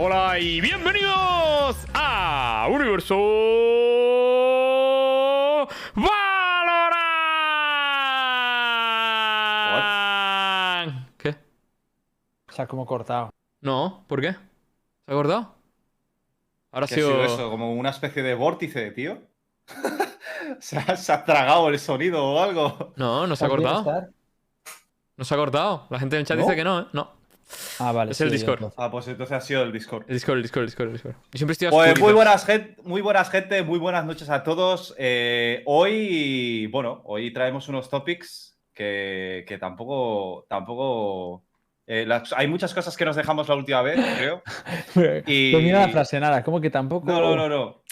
Hola y bienvenidos a Universo Valorant. ¿Qué? Se ha como cortado. No, ¿por qué? ¿Se ha cortado? Ahora ha ¿Qué ha sido... eso? ¿Como una especie de vórtice, tío? ¿Se, ha, se ha tragado el sonido o algo? No, no se ha ¿Podría cortado. No se ha cortado. La gente en el chat ¿No? dice que no, ¿eh? No. Ah, vale. Es el sí, Discord. entonces. Ah, pues entonces ha sido el Discord. El Discord, el Discord, el Discord, el Discord. Yo siempre estoy a Pues muy buenas, gente, muy buenas, gente, muy buenas noches a todos. Eh, hoy, bueno, hoy traemos unos topics que, que tampoco, tampoco. eh, las- hay muchas cosas que nos dejamos la última vez, creo. Y- Termina la frase, nada, como que tampoco. No, no, no, no.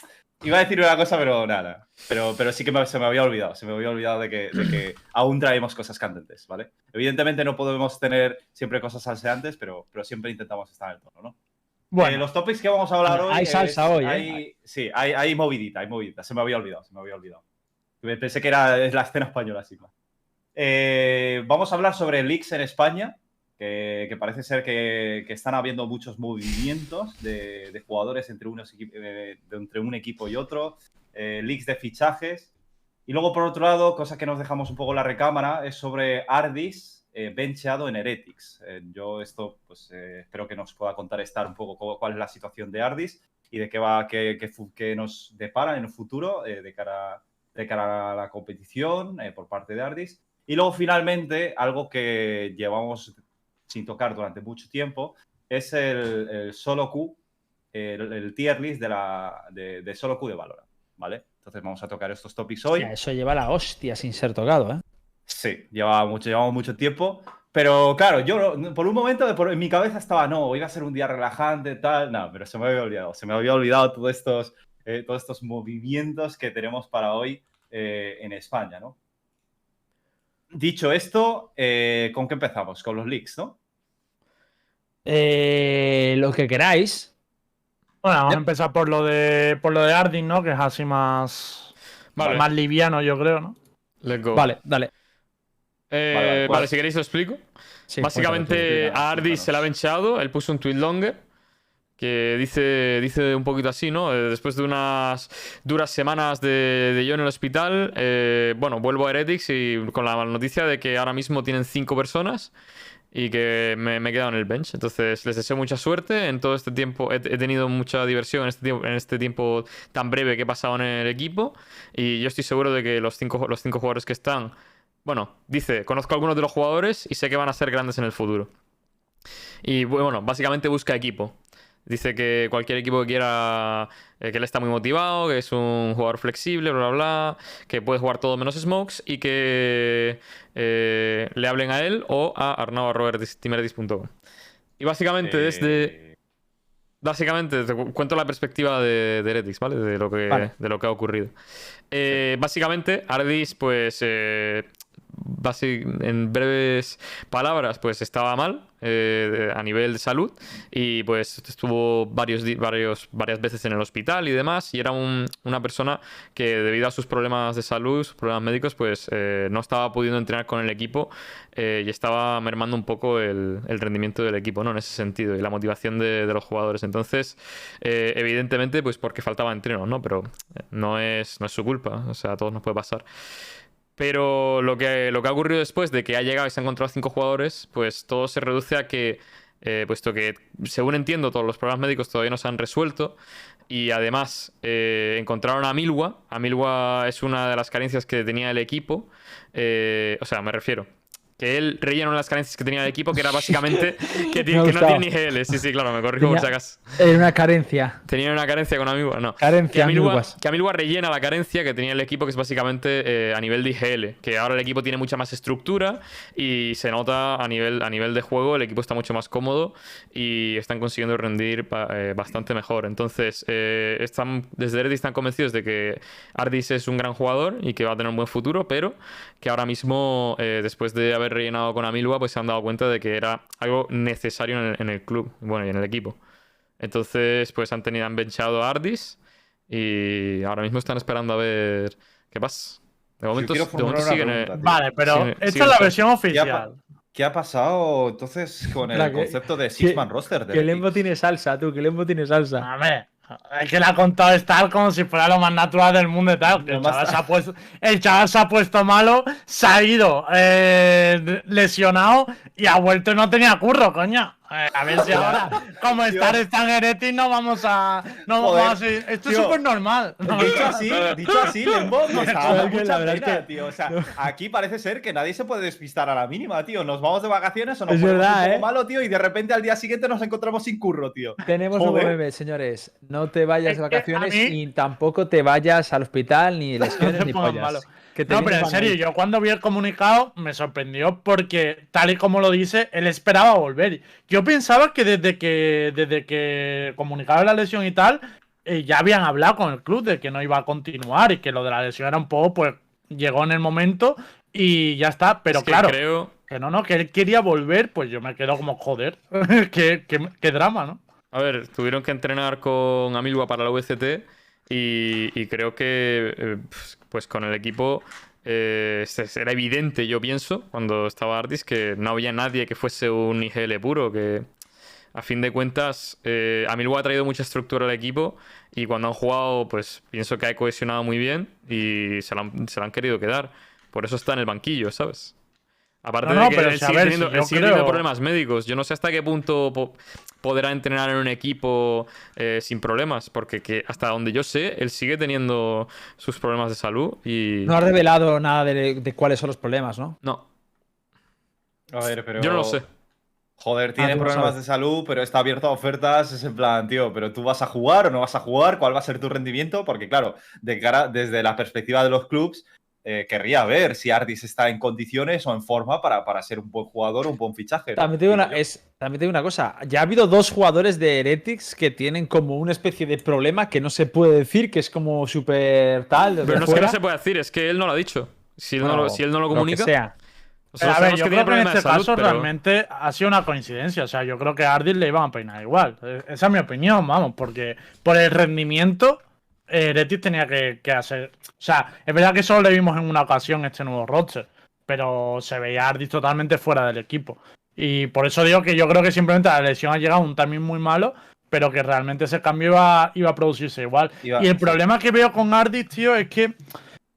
Iba a decir una cosa, pero nada. Pero, pero sí que me- se me había olvidado. Se me había olvidado de que, de que aún traemos cosas candentes, ¿vale? Evidentemente no podemos tener siempre cosas salseantes, pero, pero siempre intentamos estar en el tono, ¿no? Bueno, Eh, los topics que vamos a hablar hoy. hay salsa es- hoy, ¿eh? hay- Sí, hay, hay movidita, hay movidita. Se me había olvidado, se me había olvidado. Pensé que era la escena española, sí. Eh, vamos a hablar sobre leaks en España, que, parece ser que, están habiendo muchos movimientos de, jugadores entre, unos eh, de entre un equipo y otro, eh, leaks de fichajes. Y luego, por otro lado, cosa que nos dejamos un poco en la recámara, es sobre Ardis eh, bencheado en Heretics. Eh, yo esto, pues eh, espero que nos pueda contar estar un poco cu- cuál es la situación de Ardis y de qué va, qué, nos depara en el futuro de, cara, de cara a la competición por parte de Ardis. Y luego, finalmente, algo que llevamos sin tocar durante mucho tiempo, es el, el solo Q, el, el tier list de, la, de, de solo Q de Valorant, ¿vale? Entonces vamos a tocar estos topics hoy. Hostia, eso lleva la hostia sin ser tocado, ¿eh? Sí, llevaba mucho, llevamos mucho tiempo. Pero claro, yo por un momento por- en mi cabeza estaba, no, iba a ser un día relajante, tal. No, pero se me había olvidado. Se me había olvidado todos estos, eh, todos estos movimientos que tenemos para hoy eh, en España, ¿no? Dicho esto, eh, ¿con qué empezamos? Con los leaks, ¿no? Eh, lo que queráis. Bueno, vamos a empezar por lo de por lo de Ardin, ¿no? Que es así más, Vale. más liviano, yo creo, ¿no? Let's go. Vale, dale. Eh, Vale, vale, vale, pues- si queréis lo explico. Sí, Básicamente cuéntalo a Ardis cuéntanos. se la ha bencheado, él puso un tweet longer que dice, dice un poquito así, ¿no? Eh, después de unas duras semanas de, de yo en el hospital, eh, bueno, vuelvo a Heretics y con la noticia de que ahora mismo tienen cinco personas y que me, me he quedado en el bench. Entonces les deseo mucha suerte en todo este tiempo. He, tenido mucha diversión en este, tiempo, en este tiempo tan breve que he pasado en el equipo y yo estoy seguro de que los cinco, los cinco jugadores que están... Bueno, dice, conozco a algunos de los jugadores y sé que van a ser grandes en el futuro. Y bueno, básicamente busca equipo. Dice que cualquier equipo que quiera, eh, que él está muy motivado, que es un jugador flexible, bla, bla, bla, que puede jugar todo menos smokes y que eh, le hablen a él o a arnau.timerdis.com. Y básicamente desde... Básicamente, te cu- cuento la perspectiva de, de Heretics, ¿vale? De lo que, Vale. de lo que ha ocurrido. Eh, Básicamente, Ardis, pues, eh, en breves palabras, pues estaba mal eh, a nivel de salud y pues estuvo varios, varios, varias veces en el hospital y demás y era un- una persona que debido a sus problemas de salud, sus problemas médicos, pues eh, no estaba pudiendo entrenar con el equipo eh, y estaba mermando un poco el, el rendimiento del equipo, ¿no? En ese sentido y la motivación de, de los jugadores. Entonces, eh, evidentemente, pues porque faltaba entreno, ¿no? Pero eh, no es, no es su culpa, o sea, a todos nos puede pasar. Pero lo que, lo que ha ocurrido después de que ha llegado y se han encontrado cinco jugadores, pues todo se reduce a que, eh, puesto que, según entiendo, todos los problemas médicos todavía no se han resuelto. Y además eh, encontraron a Milwa. A Milwa es una de las carencias que tenía el equipo. Eh, o sea, me refiero. Que él rellenó las carencias que tenía el equipo, que era básicamente que, tiene- que no tiene ni. GL. Sí, sí, claro, me corrijo por si acaso. Era una carencia. Tenía una carencia con Amilwa, no. Carencia, Que Amilwas. que rellena la carencia que tenía el equipo, que es básicamente eh, a nivel de IGL. Que ahora el equipo tiene mucha más estructura y se nota a nivel, a nivel de juego, el equipo está mucho más cómodo y están consiguiendo rendir eh, bastante mejor. Entonces, eh, están, desde Erdis están convencidos de que Ardis es un gran jugador y que va a tener un buen futuro, pero que ahora mismo, eh, después de haber rellenado con Amilwa, pues se han dado cuenta de que era algo necesario en el, en el club, bueno, y en el equipo. Entonces, pues han tenido, han benchado a Ardis y ahora mismo están esperando a ver qué pasa. De momento, de siguen. pregunta. Vale, pero esta es la versión oficial. ¿Qué ha pasado entonces con el que- concepto de Six-Man roster? de Que? Lembo tiene salsa, tú, que Lembo tiene salsa. A ver, es que le ha contado estar como si fuera lo más natural del mundo y tal. El chaval, se ha puesto, el chaval se ha puesto malo, se ha ido eh, lesionado y ha vuelto y no tenía curro, coño. Eh, a ver si ahora, como estar está en Heretic, no vamos a. No Joder, vamos a esto es súper normal. Dicho así, dicho así, Lembo nos ha dado mucha la verdad es pena, que- tío. O sea, aquí parece ser que nadie se puede despistar a la mínima, tío. Nos vamos de vacaciones o nos Es ponemos verdad, un poco ¿eh? malo, tío, y de repente al día siguiente nos encontramos sin curro, tío. Tenemos Joder. nuevo meme, señores. No te vayas Es de vacaciones mí- y tampoco te vayas al hospital, ni lesiones, te ni pollas. malo. No, pero en serio, ahí. yo cuando vi el comunicado me sorprendió porque, tal y como lo dice, él esperaba volver. Yo pensaba que desde que, desde que comunicaba la lesión y tal, eh, ya habían hablado con el club de que no iba a continuar y que lo de la lesión era un poco, pues, llegó en el momento y ya está. Pero Es que claro, creo, que no, no, que él quería volver, pues yo me quedo como, joder, qué, qué- qué drama, ¿no? A ver, tuvieron que entrenar con Amilwa para la VCT y, y creo que eh, pues- pues con el equipo eh, era evidente, yo pienso, cuando estaba Artis, que no había nadie que fuese un IGL puro, que a fin de cuentas eh, Amilwa ha traído mucha estructura al equipo y cuando han jugado, pues pienso que ha cohesionado muy bien y se se lo han querido quedar. Por eso está en el banquillo, ¿sabes? Aparte No, no, de que pero él sigue, ver, teniendo, si él sigue teniendo problemas médicos. Yo no sé hasta qué punto po- podrá entrenar en un equipo eh, sin problemas, porque que hasta donde yo sé, él sigue teniendo sus problemas de salud y... No has revelado nada de, de cuáles son los problemas, ¿no? No, A ver, pero. yo no lo sé. Joder, tiene no problemas de salud, pero está abierto a ofertas. Es en plan, tío, pero tú vas a jugar o no vas a jugar, cuál va a ser tu rendimiento, porque claro, de cara, desde la perspectiva de los clubs, eh, querría ver si Ardis está en condiciones o en forma para, para ser un buen jugador o un buen fichaje. ¿no? También te, digo una, es, también te digo una cosa. Ya ha habido dos jugadores de Heretics que tienen como una especie de problema que no se puede decir, que es como súper tal. Pero no es que no se puede decir, es que él no lo ha dicho. Si él, no, Bueno, lo, si él no lo que comunica... sea. nosotros a ver, yo que creo que en este salud, caso pero- realmente ha sido una coincidencia. O sea, yo creo que a Ardis le iban a peinar igual. Eh, Esa es mi opinión, vamos, porque por el rendimiento, eh, Heretic tenía que, que hacer. O sea, es verdad que solo le vimos en una ocasión este nuevo roster, pero se veía Ardis totalmente fuera del equipo. Y por eso digo que yo creo que simplemente la lesión ha llegado a un timing muy malo, pero que realmente ese cambio iba, iba a producirse igual. Iba- y el sí. problema que veo con Ardis, tío, es que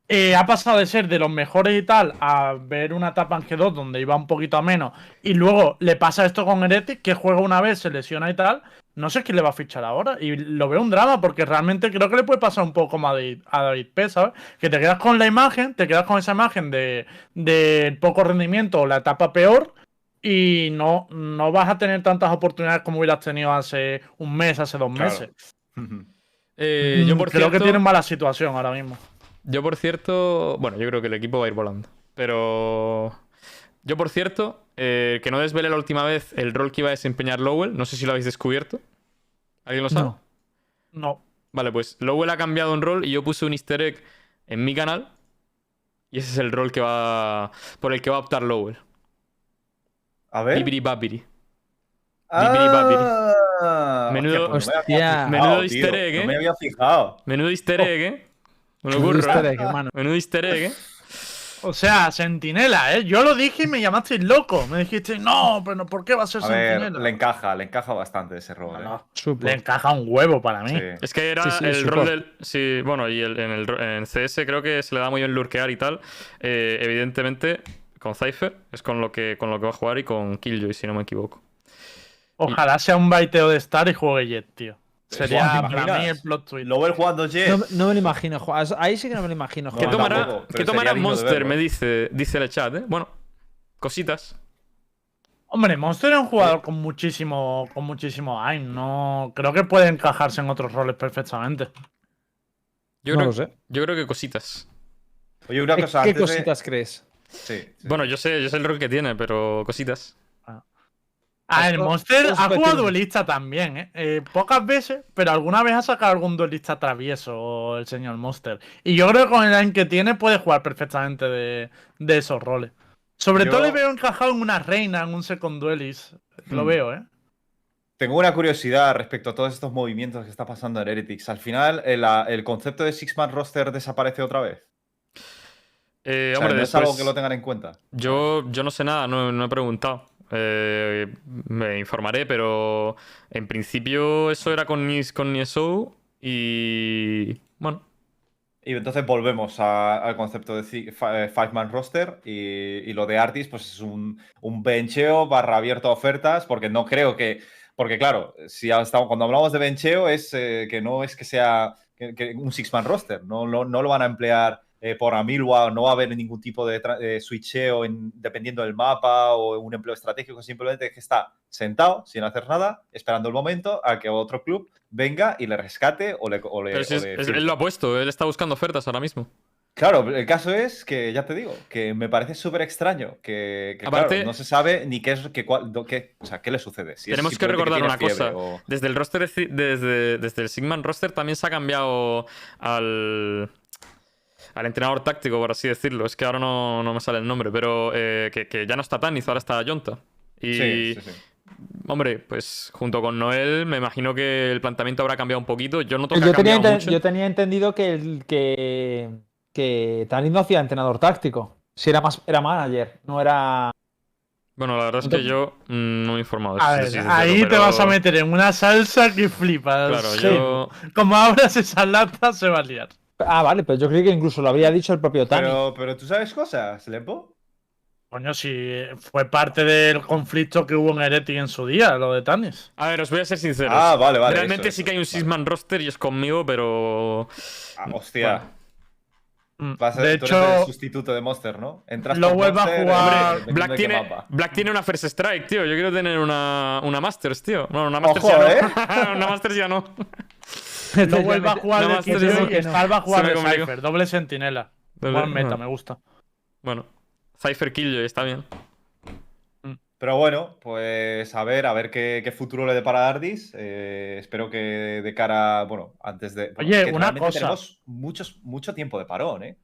eh, ha pasado de ser de los mejores y tal a ver una etapa en G2 donde iba un poquito a menos y luego le pasa esto con Heretic que juega una vez, se lesiona y tal. No sé quién le va a fichar ahora y lo veo un drama porque realmente creo que le puede pasar un poco como a David, a David P, ¿sabes? Que te quedas con la imagen, te quedas con esa imagen de, de poco rendimiento o la etapa peor y no, no vas a tener tantas oportunidades como hubieras tenido hace un mes, hace dos Claro. meses. Eh, yo, Mm, por creo cierto, que tienen mala situación ahora mismo. Yo, por cierto, bueno, yo creo que el equipo va a ir volando. Pero yo, por cierto, eh, que no desvele la última vez el rol que iba a desempeñar Lowell. No sé si lo habéis descubierto. ¿Alguien lo sabe? No. No. Vale, pues Lowell ha cambiado un rol y yo puse un easter egg en mi canal. Y ese es el rol que va por el que va a optar Lowell. A ver. Bibiri Babiri. Bibiri babiri. Ah, Menudo- hostia, pues no me había Hostia. fijado, Menudo tío, easter egg, ¿eh? No me había fijado. Menudo easter egg, ¿eh? Me lo ocurre. easter egg, hermano. Menudo easter egg, ¿eh? O sea, Sentinela, ¿eh? Yo lo dije y me llamasteis loco. Me dijiste, no, pero ¿por qué va a ser A ver, Sentinela? le encaja, le encaja bastante ese rol. No, eh. no, le encaja un huevo para mí. Sí. Es que era Sí, sí, el support. rol del. Sí, bueno, y el- en, el, en CS creo que se le da muy bien lurkear y tal. Eh, evidentemente, con Cypher es con lo que con lo que va a jugar y con Killjoy, si no me equivoco. Ojalá sea un baiteo de Star y juegue Jet, tío. Sería Buah, ¿te para imaginas? mí el plot twist. Lowell jugando Jet. No, no me lo imagino. Ahí sí que no me lo imagino. No, ¿Qué jugando. tomará, ¿qué tomará Monster? Me dice, dice el chat, ¿eh? Bueno, cositas. Hombre, Monster es un jugador con muchísimo, con muchísimo aim. No, creo que puede encajarse en otros roles perfectamente. Yo, no creo, lo sé. yo creo que cositas. Oye, una ¿Qué, cosa qué antes de- cositas crees? Sí, sí. Bueno, yo sé, yo sé el rol que tiene, pero cositas. Ah, el Monster ha jugado duelista también, ¿eh? Eh, Pocas veces, pero alguna vez ha sacado algún duelista travieso el señor Monster. Y yo creo que con el aim que tiene puede jugar perfectamente de, de esos roles. Sobre Yo- todo le veo encajado en una reina, en un second duelist. Lo Hmm. veo, ¿eh? Tengo una curiosidad respecto a todos estos movimientos que está pasando en Heretics. Al final, el, el concepto de Six-Man roster desaparece otra vez. Eh, O sea, hombre, no es algo que lo tengan en cuenta. Yo, yo no sé nada, no, no he preguntado. Eh, me informaré, pero en principio eso era con, con y. Bueno, Y entonces volvemos al concepto de eh, Five Man Roster y, y lo de Artis, pues es un, un bencheo barra abierto a ofertas, porque no creo que. Porque, claro, si cuando hablamos de bencheo es eh, que no es que sea un Six Man Roster, no, no, no lo van a emplear eh, por Amilwa, no va a haber ningún tipo de switcheo en- dependiendo del mapa o un empleo estratégico, simplemente es que está sentado sin hacer nada, esperando el momento a que otro club venga y le rescate o le. o le- pero si o es- le es- firme. él lo ha puesto, él está buscando ofertas ahora mismo. Claro, el caso es que, ya te digo, que me parece súper extraño que, que, Aparte- claro, no se sabe ni qué es que, cuál- qué, o sea, qué le sucede. Si Tenemos que recordar una cosa. o- Desde el roster, desde, desde el Sigman roster también se ha cambiado al, al entrenador táctico, por así decirlo. Es que ahora no, no me sale el nombre, pero eh, que, que ya no está Tanis, ahora está Yonta. Y, Sí, sí, sí. hombre, pues junto con Noel, me imagino que el planteamiento habrá cambiado un poquito. Yo noto que Yo ha tenía, mucho. yo tenía entendido que, el, que, que Tanis no hacía entrenador táctico. Si era más era manager, no era. Bueno, la verdad es que yo mm, no me he informado de A eso, ver, sincero, ahí te vas a meter en una salsa que flipas. Claro, Sí. yo. Como abras esa lata, se va a liar. Ah, vale, pero yo creí que incluso lo habría dicho el propio Tanis. Pero, pero tú sabes cosas, Lepo. Coño, si fue parte del conflicto que hubo en Heretic en su día, lo de Tanis. A ver, os voy a ser sincero. Ah, vale, vale. Realmente eso, sí eso, que hay un vale. Six-Man roster y es conmigo, pero. Ah, hostia. Vas a, de tú eres el hecho, sustituto de Monster, ¿no? Entras lo vuelvo a jugar- Hombre, Black tiene, mapa. Black tiene una First Strike, tío. Yo quiero tener una, una Masters, tío. No, una Masters Ojo, ya ¿eh? no. una Masters ya no. no vuelva a jugar no de más tío y que no. Va a jugar de. Cypher, doble sentinela. Buen meta, me gusta. Bueno, Cypher Killjoy está bien. Pero bueno, pues a ver, a ver qué, qué futuro le depara a Ardis. Eh, espero que de cara, bueno, antes de. Oye, que una cosa. Tenemos muchos, mucho tiempo de parón, ¿eh?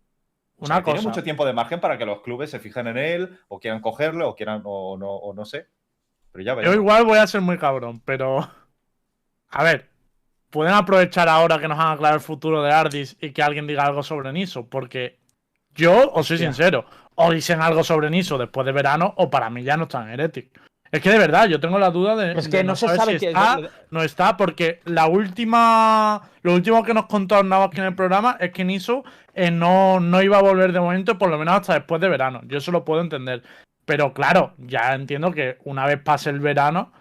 O Una sea, Tiene cosa. mucho tiempo de margen para que los clubes se fijen en él, o quieran cogerlo, o quieran, o no, o no sé. Pero ya Yo veremos. igual voy a ser muy cabrón, pero. A ver. Pueden aprovechar ahora que nos han aclarado el futuro de Ardis y que alguien diga algo sobre Niso, porque yo os soy Hostia. sincero, o dicen algo sobre Niso después de verano, o para mí ya no están en Heretic. Es que de verdad, yo tengo la duda de. es que de no, se sabe si está, no está, porque la última. Lo último que nos contó Navas en el programa es que Niso eh, no, no iba a volver de momento, por lo menos hasta después de verano. Yo eso lo puedo entender. Pero claro, ya entiendo que una vez pase el verano,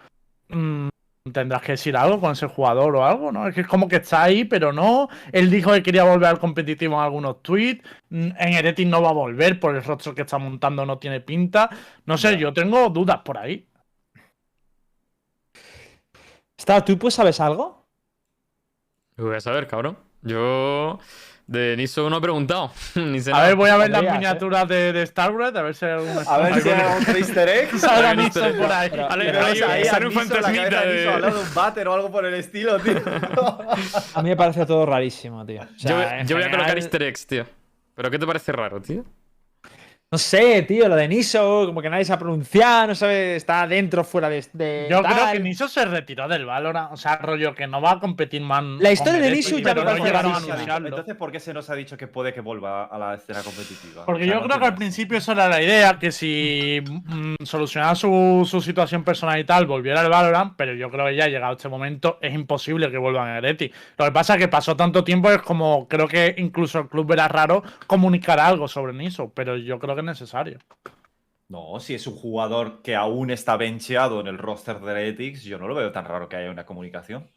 mm, tendrás que decir algo con ese jugador o algo, ¿no? Es que es como que está ahí, pero no. Él dijo que quería volver al competitivo en algunos tweets. Mm, En Heretic no va a volver por el rostro que está montando, no tiene pinta. No sé, yo tengo dudas por ahí. Está, ¿Tú pues sabes algo? Lo voy a saber, cabrón. Yo de Niso no he preguntado. Ni sé A nada. ver, voy a ver las ¿eh? miniaturas de, de Starcraft, a ver si hay alguna. A ver si hay otro easter egg. Sale Algún Niso por ahí. Sale a un fantasmita de al lado de un váter o algo por el estilo, tío. A mí me parece todo rarísimo, tío. O sea, yo, yo voy a colocar general, easter eggs, tío. ¿Pero qué te parece raro, tío? No sé, tío, lo de Niso, como que nadie se ha pronunciado, no sabe, está dentro, fuera de. de Yo creo que Niso se retiró del Valorant, o sea, rollo que no va a competir más. La historia de Niso ya no parece llegaron a. Entonces, ¿por qué se nos ha dicho que puede que vuelva a la escena competitiva? Porque O sea, yo no creo que al principio esa era la idea, que si mm, solucionaba su, su situación personal y tal, volviera al Valorant, pero yo creo que ya llegado este momento es imposible que vuelvan a Heretic. Lo que pasa es que pasó tanto tiempo es como, creo que incluso el club verá raro comunicar algo sobre Niso, pero yo creo que necesario. No, si es un jugador que aún está bencheado en el roster de Heretics, yo no lo veo tan raro que haya una comunicación.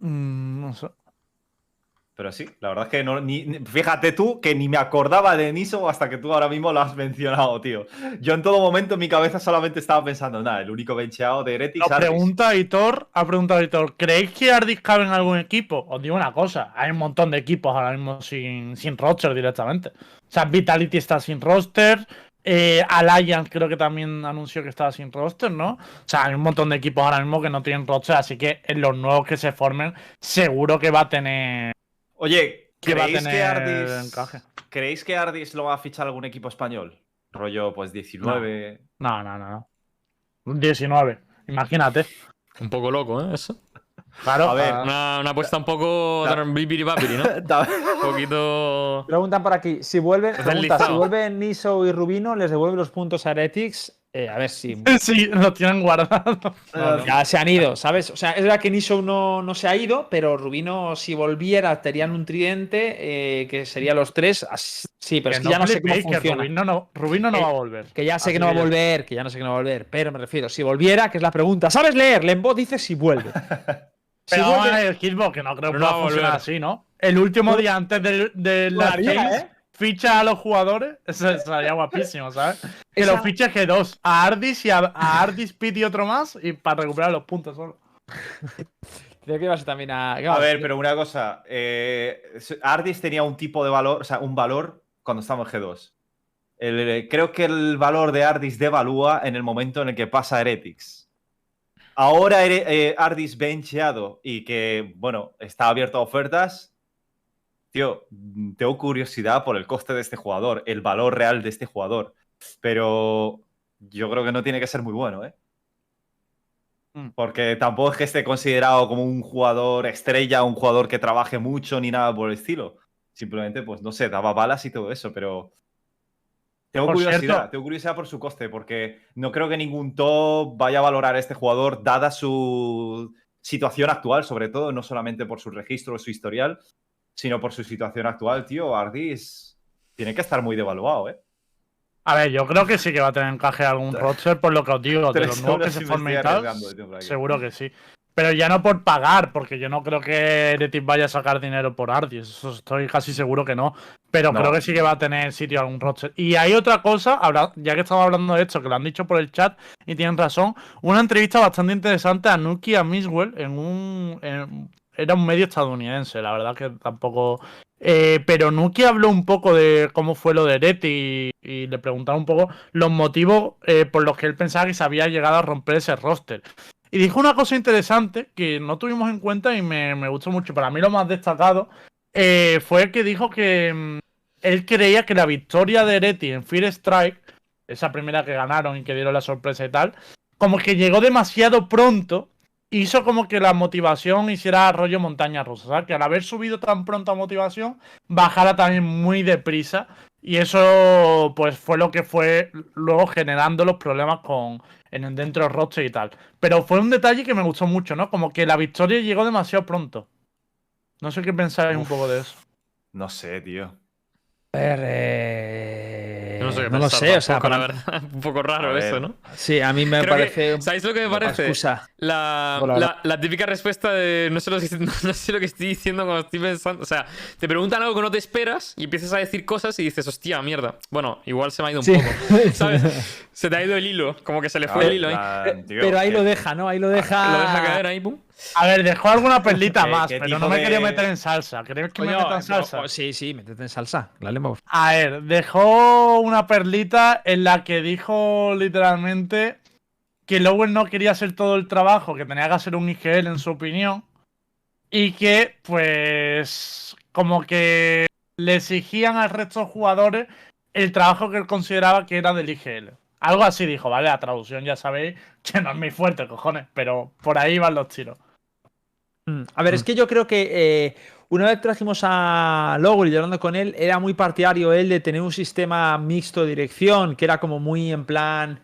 Mm, no sé. Pero sí, la verdad es que no, ni, fíjate tú que ni me acordaba de Niso hasta que tú ahora mismo lo has mencionado, tío. Yo en todo momento en mi cabeza solamente estaba pensando, nada, el único bencheado de Heretics Ardis. pregunta Hitor, ha preguntado Hitor, ¿creéis que Ardis cabe en algún equipo? Os digo una cosa, hay un montón de equipos ahora mismo sin, sin roster directamente. O sea, Vitality está sin roster, eh, Alliance creo que también anunció que estaba sin roster, ¿no? O sea, hay un montón de equipos ahora mismo que no tienen roster, así que en los nuevos que se formen, seguro que va a tener, Oye, que va a ¿creéis que tener Ardis encaje. ¿Creéis que Ardis lo va a fichar algún equipo español? Rollo, pues 19. No, no, no, no. 19, imagínate. Un poco loco, ¿eh? Eso. Claro, A ver. Una, una apuesta un poco. Un poquito. Preguntan por aquí, si vuelven, pregunta, si vuelven Niso y Rubino, ¿les devuelve los puntos a Heretics? Eh, a ver si sí, lo tienen guardado. ya se han ido, ¿sabes? O sea, es verdad que Niso no, no se ha ido, pero Rubino, si volviera, tenían un tridente eh, que sería los tres. Sí, pero es que ya no sé cómo que funciona. Rubino no, Rubino no Eh, va a volver. Que ya sé Así que no va a volver, que ya no sé que no va a volver, pero me refiero, si volviera, que es la pregunta. ¿Sabes leer? Lembo dice si vuelve. Si Pero vamos a vuelve- ver el Hitbox, que no creo que no va pueda a funcionar volver. así, ¿no? El último día antes de, de las Molaría, games, ¿eh? Ficha a los jugadores, eso sería guapísimo, ¿sabes? Que Esa- los fiches G2, a Ardis y a, a Ardis, y otro más, y para recuperar los puntos solo. Creo que ibas también a. A ver, pero una cosa. eh, Ardis tenía un tipo de valor, o sea, un valor cuando estamos en G2. El- creo que el valor de Ardis devalúa en el momento en el que pasa Heretics. Ahora eh, Ardis bencheado y que, bueno, está abierto a ofertas. Tío, tengo curiosidad por el coste de este jugador, el valor real de este jugador. Pero yo creo que no tiene que ser muy bueno, ¿eh? Mm. Porque tampoco es que esté considerado como un jugador estrella, un jugador que trabaje mucho ni nada por el estilo. Simplemente, pues no sé, daba balas y todo eso, pero. Tengo Por curiosidad, cierto- tengo curiosidad por su coste, porque no creo que ningún top vaya a valorar a este jugador, dada su situación actual, sobre todo, no solamente por su registro o su historial, sino por su situación actual, tío. Ardis tiene que estar muy devaluado, ¿eh? A ver, yo creo que sí que va a tener encaje algún roster, por lo que os digo, de los nuevos que se formen y tal. Seguro que sí. Pero ya no por pagar, porque yo no creo que Heretic vaya a sacar dinero por Ardis. Eso estoy casi seguro que no. Pero No. creo que sí que va a tener sitio algún roster. Y hay otra cosa, ya que estamos hablando de esto, que lo han dicho por el chat y tienen razón. Una entrevista bastante interesante a Nuki y a Miswell en un. en- era un medio estadounidense, la verdad que tampoco. eh, pero Nuki habló un poco de cómo fue lo de Heretic y, y le preguntaron un poco los motivos eh, por los que él pensaba que se había llegado a romper ese roster. Y dijo una cosa interesante que no tuvimos en cuenta y me, me gustó mucho. Para mí lo más destacado eh, fue que dijo que mm, él creía que la victoria de Ereti en Fear Strike, esa primera que ganaron y que dieron la sorpresa y tal, como que llegó demasiado pronto, hizo como que la motivación hiciera rollo montaña rusa, ¿sabes? Que al haber subido tan pronto a motivación, bajara también muy deprisa. Y eso, pues, fue lo que fue luego generando los problemas con en dentro del roster y tal. Pero fue un detalle que me gustó mucho, ¿no? Como que la victoria llegó demasiado pronto. No sé qué pensáis un poco de eso. No sé, tío. A ver, eh, No sé no lo sé, o sea, para- la verdad. Un poco raro eso, ¿no? Sí, a mí me Creo parece. ¿Sabéis lo que me parece? excusa. La, típica respuesta de no sé, lo que, no sé lo que estoy diciendo cuando estoy pensando. O sea, te preguntan algo que no te esperas y empiezas a decir cosas y dices, hostia, mierda. Bueno, igual se me ha ido un Sí. poco. ¿Sabes? Se te ha ido el hilo, como que se le fue el hilo ahí. tío, Pero ahí lo deja, ¿no? Ahí lo deja. Lo deja caer ahí, pum. A ver, dejó alguna perlita ¿Qué- más, pero no me de- quería meter en salsa. ¿Queréis que me Coño, meta en eh, salsa? oh, sí, sí, métete en salsa. La. A ver, dejó una perlita en la que dijo literalmente que Lowell no quería hacer todo el trabajo, que tenía que hacer un IGL en su opinión, y que, pues, como que le exigían al resto de jugadores el trabajo que él consideraba que era del IGL. Algo así dijo, ¿vale? La traducción ya sabéis que no es muy fuerte, cojones, pero por ahí van los tiros. Mm, A ver, es que yo creo que eh, una vez trajimos a Lowell y hablando con él, era muy partidario él de tener un sistema mixto de dirección, que era como muy en plan.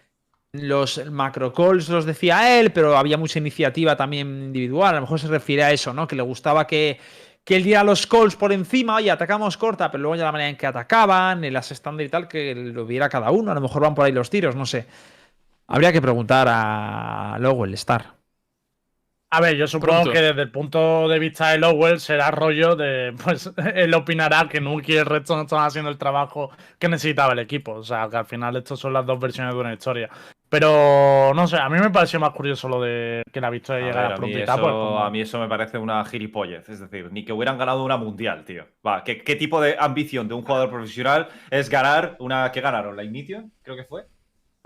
Los macro calls los decía él, pero había mucha iniciativa también individual. A lo mejor se refiere a eso, ¿no? Que le gustaba que, que él diera los calls por encima, oye, atacamos corta, pero luego ya la manera en que atacaban, las estándar y tal, que lo viera cada uno. A lo mejor van por ahí los tiros, no sé. Habría que preguntar a Lowell, Star. A ver, yo supongo Pronto. que desde el punto de vista de Lowell será rollo de, pues, él opinará que Nuki y el resto no están haciendo el trabajo que necesitaba el equipo. O sea, que al final estas son las dos versiones de una historia. Pero, no sé, a mí me pareció más curioso lo de que la victoria A, llegara ver, a, mí eso, pues, como- a mí eso me parece una gilipollez. Es decir, ni que hubieran ganado una mundial, tío. Va, ¿qué, qué tipo de ambición de un jugador profesional es ganar una. ¿Qué ganaron? ¿La Ignition? Creo que fue.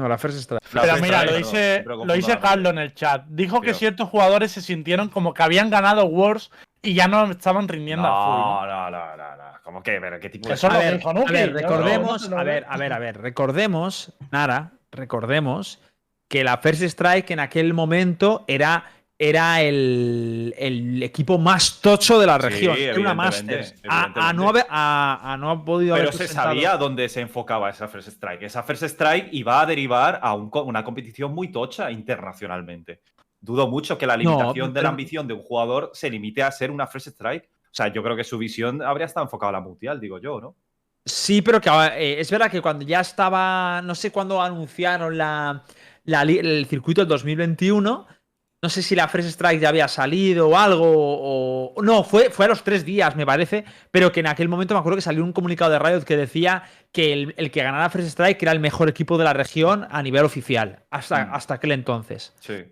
No, la First Strike. La Pero First mira, Strike, lo dice, lo dice Carlos en el chat. Dijo que ciertos jugadores se sintieron como que habían ganado Wars y ya no estaban rindiendo al full. No, ¿no? no, no. ¿Cómo que? ¿Pero qué tipo de.? Eso es A lo que ver, dijo a ver, recordemos, no- no a ver, a ver, a ver, recordemos, Nara, recordemos que la First Strike en aquel momento era era el, el equipo más tocho de la Sí, región. era una Masters. A, no haber, a, a no haber podido Pero haber se sabía dónde se enfocaba esa First Strike. Esa First Strike iba a derivar a un una competición muy tocha internacionalmente. Dudo mucho que la No, limitación de pero- la ambición de un jugador se limite a ser una First Strike. O sea, yo creo que su visión habría estado enfocada a la mundial, digo yo, ¿no? Sí, pero que eh, es verdad que cuando ya estaba, no sé cuándo anunciaron la, el circuito del 2021, no sé si la Fresh Strike ya había salido o algo, o... No, fue, fue a los tres días, me parece, pero que en aquel momento me acuerdo que salió un comunicado de Riot que decía que el, el que ganara Fresh Strike era el mejor equipo de la región a nivel oficial, hasta, Mm. hasta aquel entonces. Sí.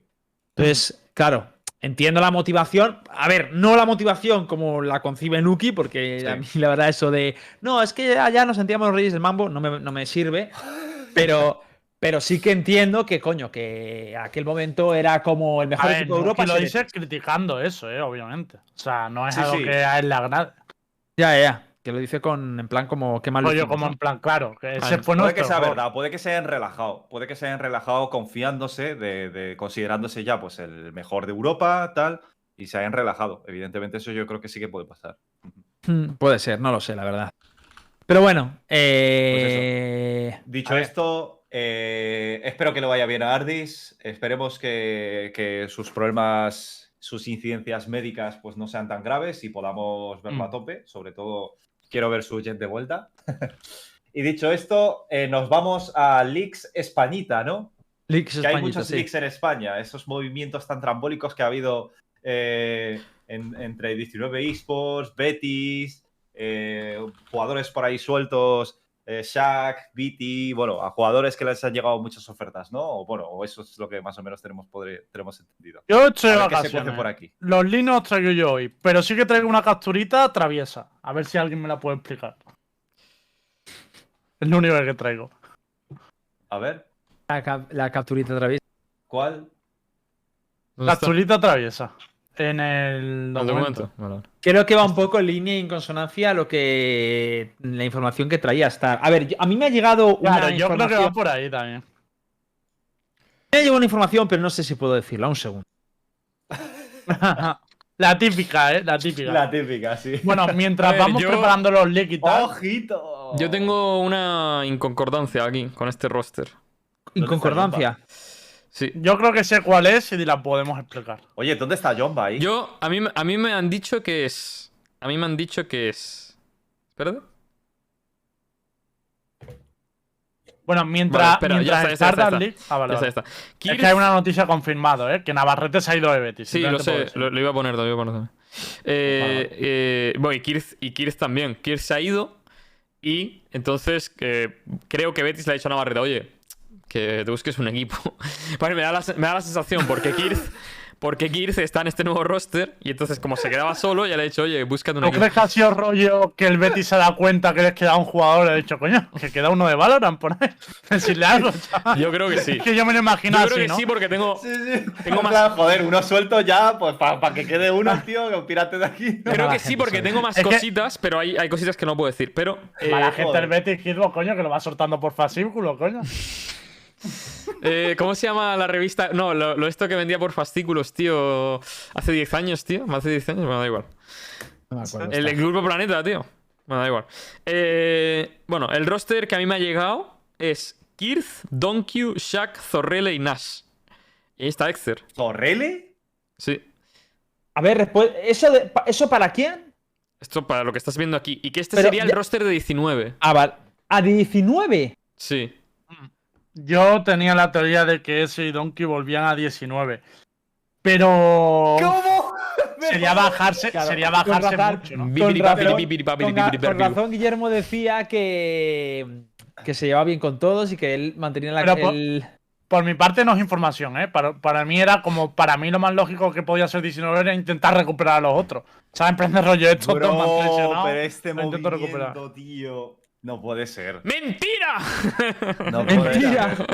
Entonces, claro, entiendo la motivación. A ver, no la motivación como la concibe Nuki, porque Sí. a mí la verdad eso de, no, es que allá nos sentíamos los reyes del mambo, no me, no me sirve. Pero, pero sí que entiendo que, coño, que aquel momento era como el A mejor ver, equipo de Europa. Nuki lo se dice le- criticando eso, eh, obviamente. O sea, no es Sí, algo sí. que a él le agrade. Ya, ya, ya, que lo dice con, en plan como, qué mal hicimos, como ¿no? en plan, claro, que ese Vale. fue Puede nuestro que sea verdad, puede que se hayan relajado, puede que se hayan relajado confiándose, de, de- considerándose ya pues el mejor de Europa, tal, y se hayan relajado. Evidentemente eso yo creo que sí que puede pasar. Hmm, Puede ser, no lo sé, la verdad. Pero bueno, eh... Dicho a ver, esto, eh, espero que le vaya bien a Ardis. Esperemos que, que sus problemas, sus incidencias médicas, pues no sean tan graves y podamos verlo a Mm. tope. Sobre todo, quiero ver su jet de vuelta. y dicho esto, eh, nos vamos a Leaks Españita, ¿no? Leaks que hay muchos sí. leaks en España, esos movimientos tan trambólicos que ha habido eh, en- entre 19 esports, Betis, jugadores por ahí sueltos, eh, Shaq, BT, bueno, a jugadores que les han llegado muchas ofertas, ¿no? O bueno, o eso es lo que más o menos tenemos, podre- tenemos entendido. Yo estoy de por aquí. Los traigo yo hoy, pero sí que traigo una capturita traviesa. A ver si alguien me la puede explicar. Es lo único que traigo. A ver, La, cap- la capturita otra vez. ¿cuál? Capturita traviesa. En el ¿El documento. documento? Vale, vale. Creo que va un poco en línea y en consonancia a lo que la información que traía Star. A ver, a mí me ha llegado una Claro, yo creo que información. va por ahí también. Me ha llegado una información, pero no sé si puedo decirla. Un segundo. la típica, ¿eh? La típica. La típica, sí. Bueno, mientras ver, vamos yo- preparando los tal. ¡Ojito! Yo tengo una inconcordancia aquí con este roster. Inconcordancia. Sí. Yo creo que sé cuál es y la podemos explicar. Oye, ¿dónde está John ahí? Yo, a mí, a mí me han dicho que es. A mí me han dicho que es. Espérate. Bueno, mientras, Vale, espera, mientras está, ya está, está. League- Ah, vale, Ya está, vale. está. Es Kirth- que hay una noticia confirmada, ¿eh? Que Navarrete se ha ido de Betis. Sí, lo sé, lo, lo iba a poner, lo iba a poner también. Eh, eh, bueno, y Kirth, y Kirth también. Kirth se ha ido y entonces eh, creo que Betis le ha dicho a Navarrete, oye, que te busques un equipo. Vale, me da la, me da la sensación porque Kirth, porque Kirth está en este nuevo roster y entonces como se quedaba solo, ya le ha dicho, oye, búscate un ¿No equipo. crees que ha sido rollo que el Betis se da cuenta que les queda un jugador le ha dicho, coño, que queda uno de Valorant por ahí? Decirle algo, chaval. Yo creo que sí. Es que yo me lo Yo imagino creo así, que ¿no? sí porque tengo... Sí, sí. Tengo En más- plan, Joder, uno suelto ya, pues para que quede uno, tío, que pírate de aquí. Creo mala que sí porque tengo más Es que- cositas, pero hay, hay cositas que no puedo decir. Pero... eh, Para la gente del Betis, Kidbo, coño, que lo va soltando por fascículo, coño. Eh, ¿Cómo se llama la revista? No, lo, lo esto que vendía por fascículos, tío. Hace 10 años, tío. Hace 10 años, me da igual. No me acuerdo. El, el Grupo Planeta, tío. Me da igual. Eh, bueno, el roster que a mí me ha llegado es Kirth, Donkey, Shaq, Zorrele y Nash. Y ahí está Exer. ¿Zorrele? Sí. A ver, después, ¿eso, de- pa- ¿eso para quién? Esto para lo que estás viendo aquí. Y que este Pero sería el ya- roster de 19. Ah, vale. A 19. Sí. Yo tenía la teoría de que ese y Donkey volvían a 19. Pero. ¿Cómo? Sería bajarse, Claro, sería con bajarse razón. mucho, ¿no? Con razón, con, razón, Guillermo decía que, que se llevaba bien con todos y que él mantenía la, Pero por- el- Por mi parte no es información, ¿eh? Para, para mí era como, para mí lo más lógico que podía ser 19 era intentar recuperar a los otros. ¿Sabes? Emprender rollo estos Bro, dos más lesionados, pero este lo intento recuperar. movimiento, tío. No puede ser. ¡Mentira! No puede Mentira. ser.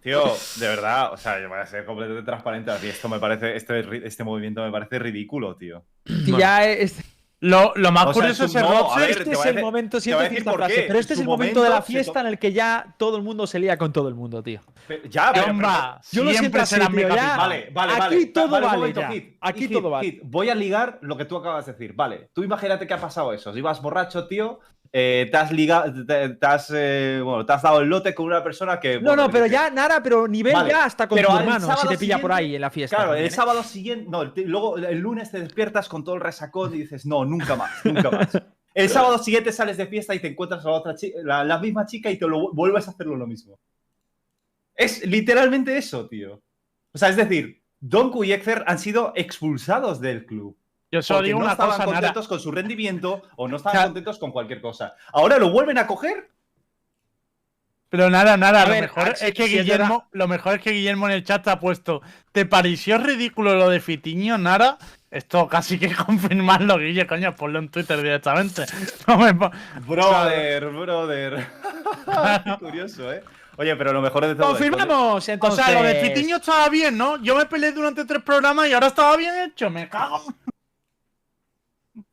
Tío, de verdad, o sea, yo voy a ser completamente transparente. Esto me parece, este, este movimiento me parece ridículo, tío. que ya es- Lo, lo más O curioso es es un el no, ver, Este te es el decir- momento, siento esta frase, qué. pero este es el momento de la fiesta en el que ya todo el mundo se lía con todo el mundo, tío. Pero- Ya, pero- Yo lo siento siempre así, será tío, ya. Vale, vale, Aquí vale. todo vale momento, ya. Hit. Aquí Hit, todo vale. Hit. Voy a ligar lo que tú acabas de decir. Vale, tú imagínate que ha pasado eso. Ibas borracho, tío. Eh, te has ligado, te, te has, eh, bueno, te has dado el lote con una persona que. No, bueno, no, pero que- ya nada, pero nivel Vale, ya hasta con pero tu hermano, si te pilla por ahí en la fiesta. Claro, también, el ¿eh? sábado siguiente, no, el luego el lunes te despiertas con todo el resacón y dices, no, nunca más, nunca más. El sábado siguiente sales de fiesta y te encuentras a la, otra chi- la, la misma chica y te lo vuelves a hacerlo lo mismo. Es literalmente eso, tío. O sea, es decir, Donku y Exer han sido expulsados del club. Yo solo digo no una estaban cosa, Nara. contentos con su rendimiento o no estaban contentos con cualquier cosa. Ahora lo vuelven a coger. Pero nada, nada, A lo ver, mejor es que si Guillermo, lo mejor es que Guillermo en el chat te ha puesto. ¿Te pareció ridículo lo de Fitiño, Nara? Esto casi que confirmarlo, Guille, coño, ponlo en Twitter directamente. No me po- Brother, brother. Qué curioso, ¿eh? Oye, pero lo mejor es de todo. esto, ¿eh? Confirmamos, O entonces. sea, lo de Fitiño estaba bien, ¿no? Yo me peleé durante tres programas y ahora estaba bien hecho, me cago.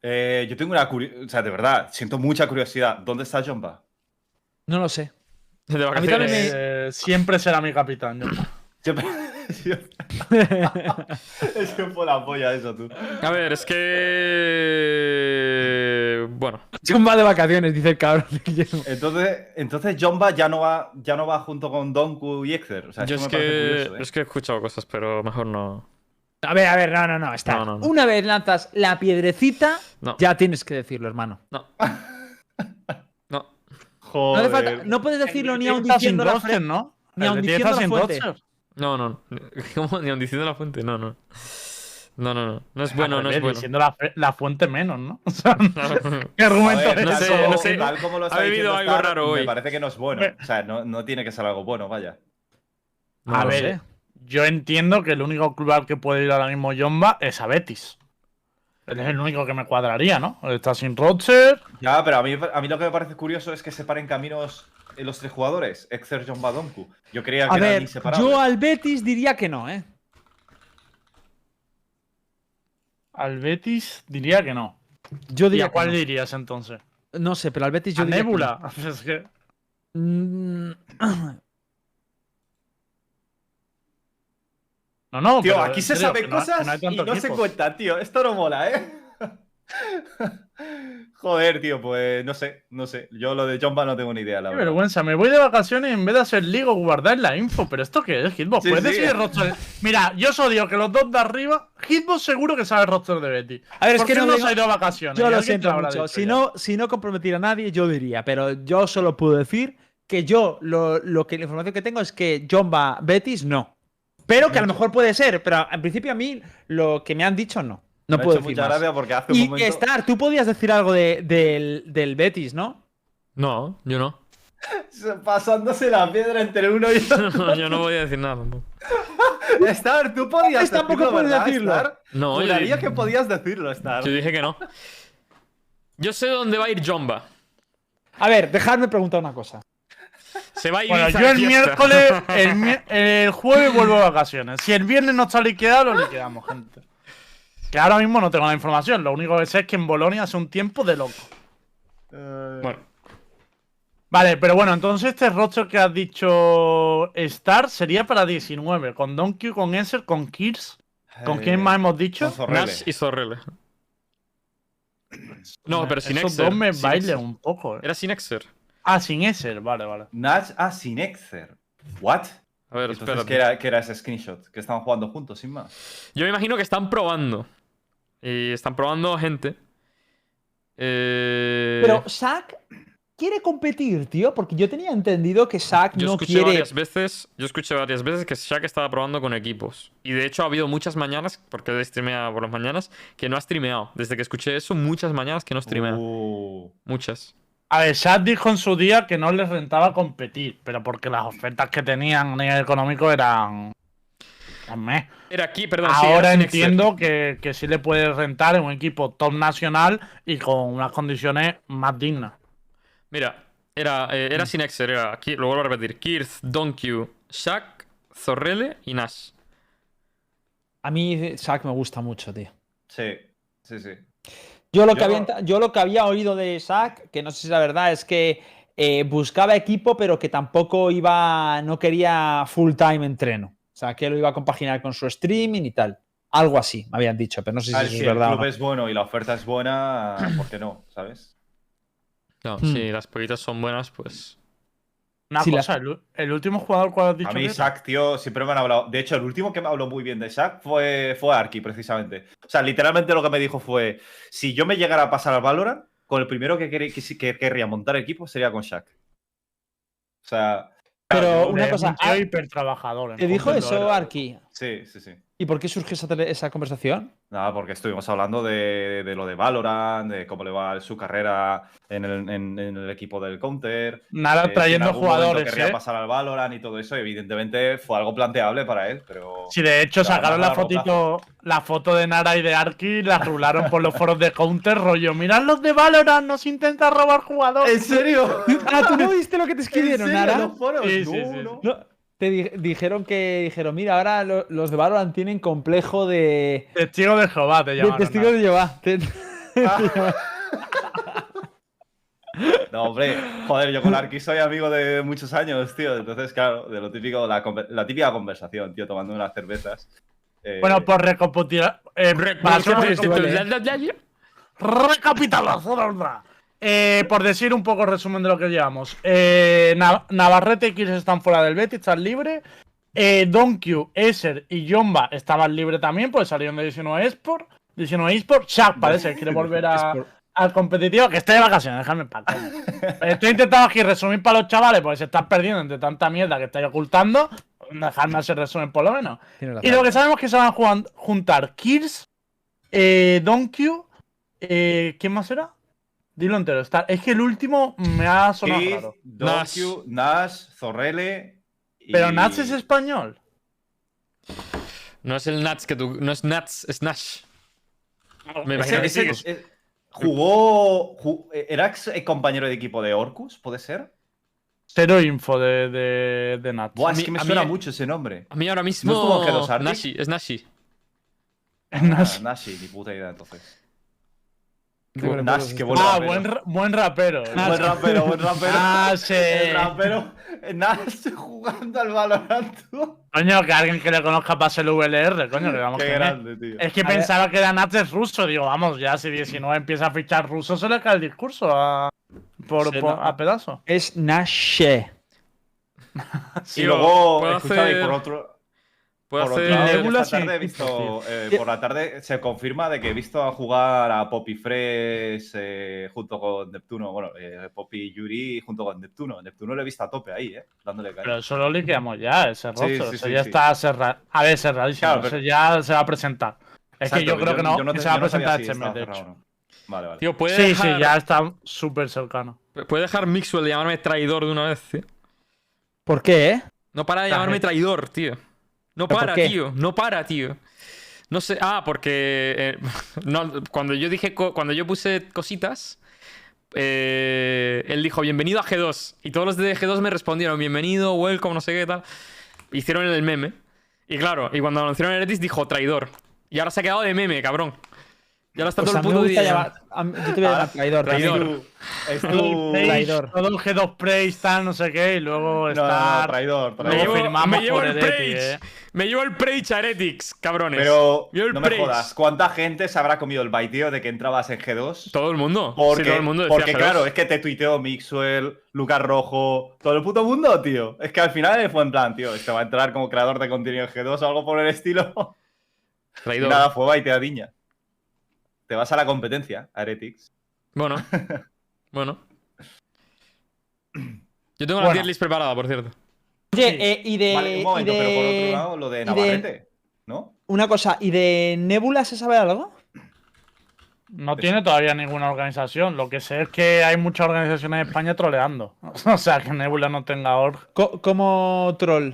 Eh, yo tengo una curiosidad, o sea, de verdad, siento mucha curiosidad. ¿Dónde está Jomba? No lo sé. De mí vacaciones. también me- Eh, siempre será mi capitán. yo. Siempre- es que fue la polla eso, tú. A ver, es que. Bueno. John va de vacaciones, dice el cabrón. Entonces, entonces Jomba ya no va, ya no va junto con Donku y Exer. O sea, yo es me parece que, curioso, ¿eh? es que he escuchado cosas, pero mejor no. A ver, a ver, no, no, no. Está. No, no, no. Una vez lanzas la piedrecita, No. ya tienes que decirlo, hermano. No. No. No, hace Joder. falta- no puedes decirlo ni aun diciendo la frente. ¿no? ni aun diciendo la fuente. No, no. ¿Cómo? Ni aun diciendo la fuente. No, no. No, no, no. No es bueno, Al no es bueno. Diciendo la, la fuente menos, ¿no? O sea, ¿qué argumento ver, no tal sé, como- no sé. tal como lo está Ha diciendo algo Star, raro Me hoy. parece que no es bueno. O sea, no, no tiene que ser algo bueno, vaya. No a ver, sé. Yo entiendo que el único club al que puede ir ahora mismo Jomba es a Betis. Él es el único que me cuadraría, ¿no? Está sin roster. Ya, pero a mí, a mí lo que me parece curioso es que separen caminos en los tres jugadores, Exer, Jomba, Donku. Yo creía que A eran ver, inseparables. yo al Betis diría que no, ¿eh? Al Betis diría que no. Yo ¿Y diría a que cuál no. dirías entonces? No sé, pero al Betis yo ¿A diría que Nebula? Es que- no. No, no, Tío, pero aquí se serio, no- cosas que no y no se cuentan, tío. Esto no mola, ¿eh? Joder, tío, pues no sé, no sé. Yo lo de Jomba no tengo ni idea, la Qué verdad. vergüenza, me voy de vacaciones y en vez de hacer ligo guardar la info. ¿Pero esto qué es, Hitbox? Sí, ¿Puedes sí. decir el roster? Mira, yo os digo que los dos de arriba, Hitbox seguro que sabe el roster de Betty. A ver, es que no se ha ido a vacaciones. Yo lo siento mucho. Si ya. no, si no comprometer a nadie, yo diría. Pero yo solo puedo decir que yo lo, lo que la información que tengo es que John va Betis no. Pero que a lo mejor puede ser. Pero en principio a mí lo que me han dicho no. No Me puedo decir mucha más. porque hace un Y momento. Star, tú podías decir algo de- del, del Betis, ¿no? No, yo no. Pasándose la piedra entre uno y otro. yo no voy a decir nada tampoco. Star, tú podías Pues tampoco decirlo, puedes ¿verdad, decirlo. Star? No, yo, que podías decirlo, Star. yo dije que no. Yo sé dónde va a ir Jomba. A ver, dejadme preguntar una cosa. Se va a ir Bueno, yo el miércoles, el, mi- el jueves vuelvo de vacaciones. Si el viernes no está liquidado, lo liquidamos, gente. Que ahora mismo no tengo la información. Lo único que sé es que en Bolonia hace un tiempo de loco. Eh, Bueno, Vale, pero bueno, entonces este roster que has dicho Star sería para 19. Con Donkey, con Enser, con Kirs. ¿Con eh, quién más hemos dicho? Nash y Zorrele. No, pero sin Esos Exer. dos me Exer. un poco. eh. Era sin Exer. Ah, sin Eser, vale, vale. Nash a sin Exer. ¿What? A ver, Entonces. ¿qué era, qué era ese screenshot? Que estaban jugando juntos, sin más. Yo me imagino que están probando. Y están probando gente. Eh, Pero Shaq quiere competir, tío, porque yo tenía entendido que yo no escuché quiere. varias veces. Yo escuché varias veces que Shaq estaba probando con equipos. Y de hecho ha habido muchas mañanas, porque él streamea por las mañanas, que no ha streameado. Desde que escuché eso, muchas mañanas que no streamea. Uh, Muchas. A ver, Shad dijo en su día que no les rentaba competir, pero porque las ofertas que tenían a nivel económico eran. Era aquí, perdón. Ahora entiendo que, que sí le puede rentar en un equipo top nacional y con unas condiciones más dignas. Mira, era, eh, Mm. era sin Exer. Era, aquí, lo vuelvo a repetir: Kirth, Donkey, Shaq, Zorrele y Nash. A mí Shaq me gusta mucho, tío. sí, sí, sí. Yo lo, que había, ent- yo lo que había oído de Shaq, que no sé si es la verdad, es que eh, buscaba equipo, pero que tampoco iba, no quería full time entreno. O sea, que lo iba a compaginar con su streaming y tal. Algo así, me habían dicho, pero no sé si A ver, eso si es el verdad. o club no. es bueno y la oferta es buena, ¿por qué no? ¿Sabes? No, Hmm. si las pollitas son buenas, pues. Una Sí, la- cosa, el, el último jugador cuál has dicho A mí? Shaq, tío, siempre me han hablado. De hecho, el último que me habló muy bien de Shaq fue, fue Arki, precisamente. O sea, literalmente lo que me dijo fue: si yo me llegara a pasar al Valorant, con el primero que, quer- que, querría montar equipo sería con Shaq. O sea, Pero claro, una cosa, Ar- hiper trabajador. ¿Te dijo eso, Arki? sí, sí, sí. ¿Y por qué surgió esa conversación? Nada, porque estuvimos hablando de, de lo de Valorant, de cómo le va su carrera en el, en- en el equipo del Counter. Nada, eh, si en trayendo algún jugadores, querría ¿eh? pasar al Valorant y todo eso, evidentemente fue algo planteable para él, pero. Sí, de hecho, sacaron la fotito, la foto de Nara y de Arki, la rularon por los foros de Counter, rollo. Mirad los de Valorant, nos intenta robar jugadores. serio? Ah, ¿tú no viste lo que te escribieron, Nara? ¿Los foros? Sí, sí, No, sí, no. No, te di- dijeron que dijeron, mira, ahora lo- los de Valorant tienen complejo de, Testigo de Jehová te de llaman. testigos de Jehová. Te- No, hombre, joder, yo con Arki soy amigo de muchos años, tío. Entonces, claro, de lo típico, la, la típica conversación, tío, tomando unas cervezas. Eh, Bueno, por recapitular. Eh, para Eh, por decir un poco resumen de lo que llevamos. Eh, Na- Navarrete y Kirs están fuera del Betis, están libres. Eh, Donkey, Eser y Yomba estaban libres también, pues salieron de 19 Esport. 19 Esport, Shaq parece que quiere volver a, al competitivo, que esté de vacaciones, dejadme en paz. Estoy intentando aquí resumir para los chavales, porque se están perdiendo entre tanta mierda que estáis ocultando. Dejadme hacer resumen por lo menos. Y lo que sabemos es que se van a juntar Kirs, eh, Donkey, eh, ¿quién más era? Dilo entero. Está, es que el último me ha sonado Chris, raro. Donkey, Nash, Zorrele. y- Pero Nats es español. No es el Nats que tú. No es Nats, es Nash. Me Ese- imagino que ese- sí. jugó. ju- ¿Era ex eh, compañero de equipo de Orcus? ¿Puede ser? Cero info de, de, de Nats. Buah, A es mí- que me a mí- suena mucho ese nombre. A mí ahora mismo. ¿No estuvo en G2 Arctic? Nashi, es Nashi. Ah, Nashi, ni puta idea entonces. Qué bueno, Nash, qué este- bueno. ah, rapero. buen, ra- buen rapero. Buen rapero, buen rapero. Ah, sí. El rapero. Nash jugando al Valorant. Coño, que alguien que le conozca pase el VLR, coño, que vamos Qué que grande, tío. Es que A ver. pensaba que era Nats es ruso. Digo, vamos, ya si 19 empieza a fichar ruso, se le cae el discurso a, por, Sí, por- no. a pedazo. Es Nashe. Y luego, escúchame, hacer- por otro, Puedo por otro hacer. lado, Nebula esta tarde he visto, eh, por la tarde se confirma de que he visto a jugar a Poppy Fresh eh, junto con Neptuno, bueno, eh, Poppy y Yuri junto con Neptuno. Neptuno lo he visto a tope ahí, eh, dándole caña. Pero eso lo liqueamos ya, ese rostro. Sí, sí, eso sí, ya sí. está cerrado. A ver, cerradísimo. Claro, pero- Eso ya se va a presentar. Es que yo creo que no, yo que te- se va a no presentar si este mes, de hecho. no. Vale, vale. Tío, puede Sí, dejar, sí, ya está súper cercano. Puede dejar Mixwell de llamarme traidor de una vez, tío. ¿Por qué, eh? No para de La llamarme traidor, tío. No ¿Pero por para, tío. No para, tío. No sé. Ah, porque. eh, no, cuando yo dije. Cuando yo puse cositas. eh, él dijo, bienvenido a G2. Y todos los de G2 me respondieron, bienvenido, welcome, no sé qué tal. Hicieron el meme. Y claro, y cuando anunciaron el Etis dijo traidor. Y ahora se ha quedado de meme, cabrón. Y ahora está Pues todo el puto día. a Yo te voy a llamar Ah, traidor. traidor. Es Todo tu... el traidor. Praise, Todo el G2 Praise, tal, no sé qué, y luego No, no, traidor, Me traidor. Luego llevo, firmamos me llevo por el Preach. eh. Me llevo el Preach a Heretics, cabrones. Pero no me Praise. jodas, ¿cuánta gente se habrá comido el baiteo de que entrabas en G2? Todo el mundo. Porque, Sí, todo el mundo decía porque G2. claro, es que te tuiteó Mixwell, Lucas Rojo, todo el puto mundo, tío. Es que al final fue en plan, tío, este va a entrar como creador de contenido en G2 o algo por el estilo. Y Traidor. nada, fue baiteadiña. Te vas a la competencia, a Heretics. Bueno. bueno. Yo tengo la Bueno. tier list preparada, por cierto. Oye, Sí. eh, y de. vale, un momento, y de- pero por otro lado, lo de y de- Navarrete, ¿no? Una cosa, ¿y de Nebula se sabe algo? No tiene todavía ninguna organización. Lo que sé es que hay muchas organizaciones en España troleando. O sea, que Nebula no tenga org. Como troll.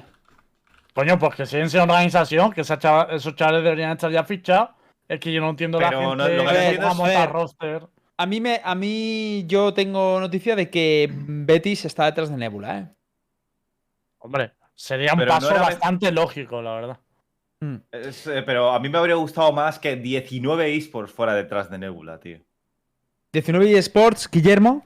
Coño, pues que siguen sin organización, que esa chava- esos chavales deberían estar ya fichados. Es que yo no entiendo Pero la no- gente lo que no que entiendo va a es- roster. A mí, me, a mí yo tengo noticia de que Betis está detrás de Nebula, ¿eh? Hombre, sería un Pero paso bastante lógico, la verdad. Mm. Es, eh, pero a mí me habría gustado más que 19 esports fuera detrás de Nebula, tío. 19 eSports, Guillermo.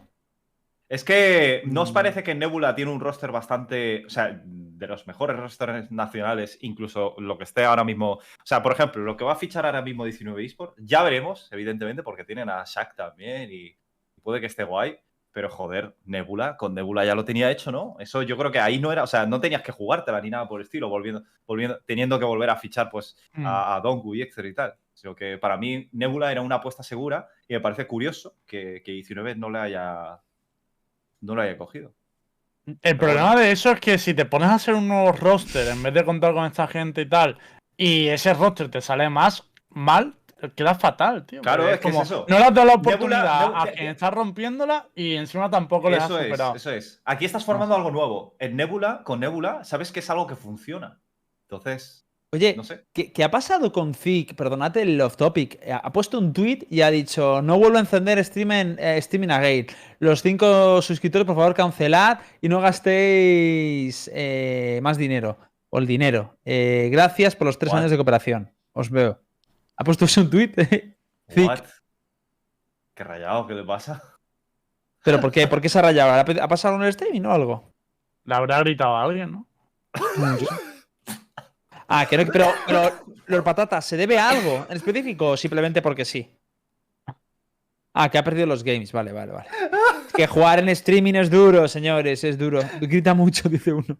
Es que ¿no os parece que Nebula tiene un roster bastante, o sea, de los mejores rosters nacionales, incluso lo que esté ahora mismo, o sea, por ejemplo, lo que va a fichar ahora mismo 19 eSports, ya veremos, evidentemente, porque tienen a Shaq también y puede que esté guay, pero joder, Nebula, con Nebula ya lo tenía hecho, ¿no? Eso yo creo que ahí no era, o sea, no tenías que jugártela ni nada por el estilo, volviendo, volviendo, teniendo que volver a fichar pues Mm. a, a Dongu y Exeter y tal. Sino que para mí Nebula era una apuesta segura y me parece curioso que, que 19 no le haya no lo haya cogido. El problema de eso es que si te pones a hacer un nuevo roster en vez de contar con esta gente y tal, y ese roster te sale más mal, queda fatal, tío. Claro, es que es eso. No le has dado la oportunidad Nebula- a quien está rompiéndola y encima tampoco le has Eso es, superado. eso es. Aquí estás formando algo nuevo. En Nebula, con Nebula, sabes que es algo que funciona. Entonces, Oye, no sé. ¿qué, qué ha pasado con Zik? Perdonad el off topic. Ha puesto un tweet y ha dicho: No vuelvo a encender stream en, eh, streaming again. Los cinco suscriptores, por favor, cancelad y no gastéis eh, más dinero. O el dinero. Eh, gracias por los tres What? años de cooperación. Os veo. Ha puesto eso un tweet. What? Qué rayado, ¿qué le pasa? ¿Pero por qué? ¿Por qué se ha rayado? ¿Ha pe- ¿Ha pasado en el streaming o algo? Le habrá gritado a alguien, ¿no? Ah, que no, pero, pero los patatas, ¿se debe a algo en específico o simplemente porque sí? Ah, que ha perdido los games, vale, vale, vale. Es que jugar en streaming es duro, señores, es duro. Grita mucho, dice uno.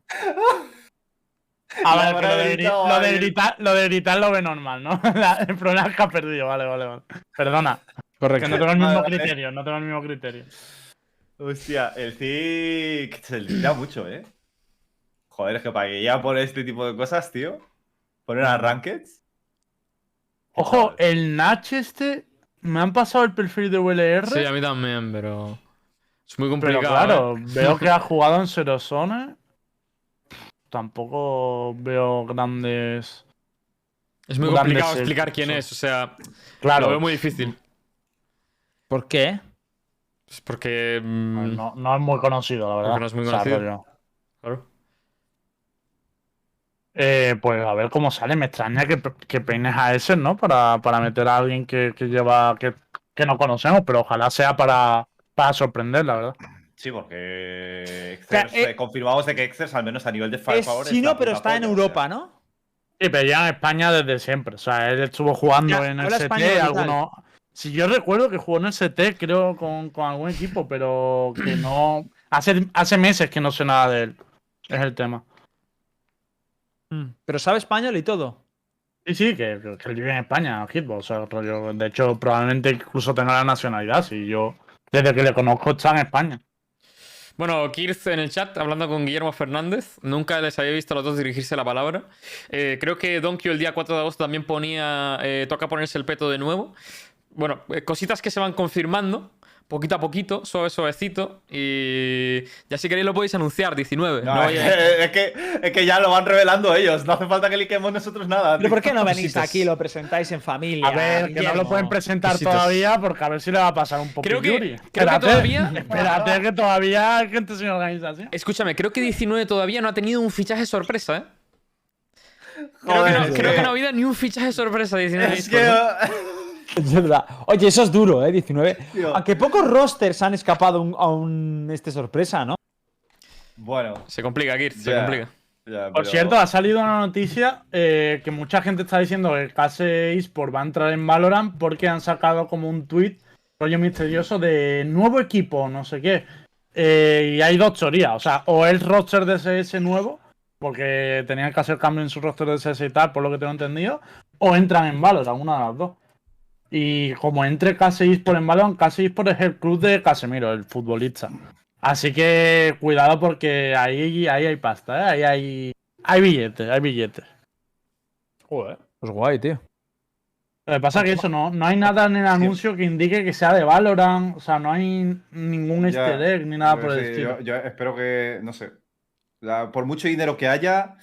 A Le ver, que habrá lo, de, gritado lo de gritar, lo de gritar lo ve normal, ¿no? La- el problema es que ha perdido, vale, vale, vale. Perdona, que no tengo el mismo Vale, vale. criterio, no tengo el mismo criterio. Hostia, el Zik se tira mucho, ¿eh? Joder, es que que ya por este tipo de cosas, tío. Poner a Rankeds. Ojo, el Nach este, me han pasado el perfil de VLR, Sí, a mí también, pero. Es muy pero complicado. claro, ¿eh? veo que ha jugado en Serosone. Tampoco veo grandes... Es muy grandes complicado explicar quién son- es, o sea, Claro, lo veo muy difícil. ¿Por qué? Pues porque. mm, no, no es muy conocido, la verdad. Porque no es muy O sea, conocido. claro. Eh, pues a ver cómo sale. Me extraña que, que peines a ese, ¿no? Para, para meter a alguien que, que lleva. Que, que no conocemos, pero ojalá sea para, para sorprender, la verdad. Sí, porque Exers, eh, eh, confirmamos de que Exers, al menos a nivel de Es firepower. chino, la pero está en Europa. ¿no? Sí, pero ya en España desde siempre. O sea, él estuvo jugando Ya, en el CT, tal. alguno. Si yo recuerdo que jugó en el CT, creo, con, con algún equipo, pero que no. Hace, hace meses que no sé nada de él. Es el tema. Pero sabe español y todo. Sí, sí, que, que- vive en España, Hitbox. O sea, rollo, de hecho, probablemente incluso tenga la nacionalidad. Si yo, desde que le conozco, está en España. Bueno, Kirth en el chat, hablando con Guillermo Fernández, nunca les había visto a los dos dirigirse la palabra. Eh, creo que Donkey el día 4 de agosto también ponía, eh, toca ponerse el peto de nuevo. Bueno, eh, cositas que se van confirmando, poquito a poquito, suave, suavecito. Y ya si queréis lo podéis anunciar, 19. No, no es, vaya- que, es, que, es que ya lo van revelando ellos. No hace falta que liquemos nosotros nada. ¿Pero por qué no venís aquí y lo presentáis en familia? A ver, que no lo pueden presentar todavía porque a ver si le va a pasar un poco. Creo que- creo todavía- Espérate, que todavía hay gente sin organización. Escúchame, creo que 19 todavía no ha tenido un fichaje sorpresa, ¿eh? Creo, Joder, que, no, creo que- que no ha habido ni un fichaje sorpresa 19. Es que. Es verdad. Oye, eso es duro, ¿eh? 19. Tío. Aunque pocos rosters han escapado a un, a un este sorpresa, ¿no? Bueno, Se complica, Kirth, se complica. Por cierto, ha salido una noticia eh, que mucha gente está diciendo que KS eSport va a entrar en Valorant porque han sacado como un tweet rollo misterioso de nuevo equipo, no sé qué. Eh, y hay dos teorías. O sea, o el roster de CS nuevo, porque tenían que hacer cambio en su roster de CS y tal, por lo que tengo entendido, o entran en Valorant, una de las dos. Y como entre KS eSport en Valorant, KS eSport es el club de Casemiro, el futbolista. Así que cuidado porque ahí, ahí hay pasta, ¿eh? ahí hay, hay billetes, hay billetes. Joder. Pues guay, tío. Lo que pasa es que eso, no, no hay nada en el anuncio que indique que sea de Valorant, o sea, no hay ningún easter egg ni nada por el sí, estilo. yo, yo espero que, no sé, la- por mucho dinero que haya,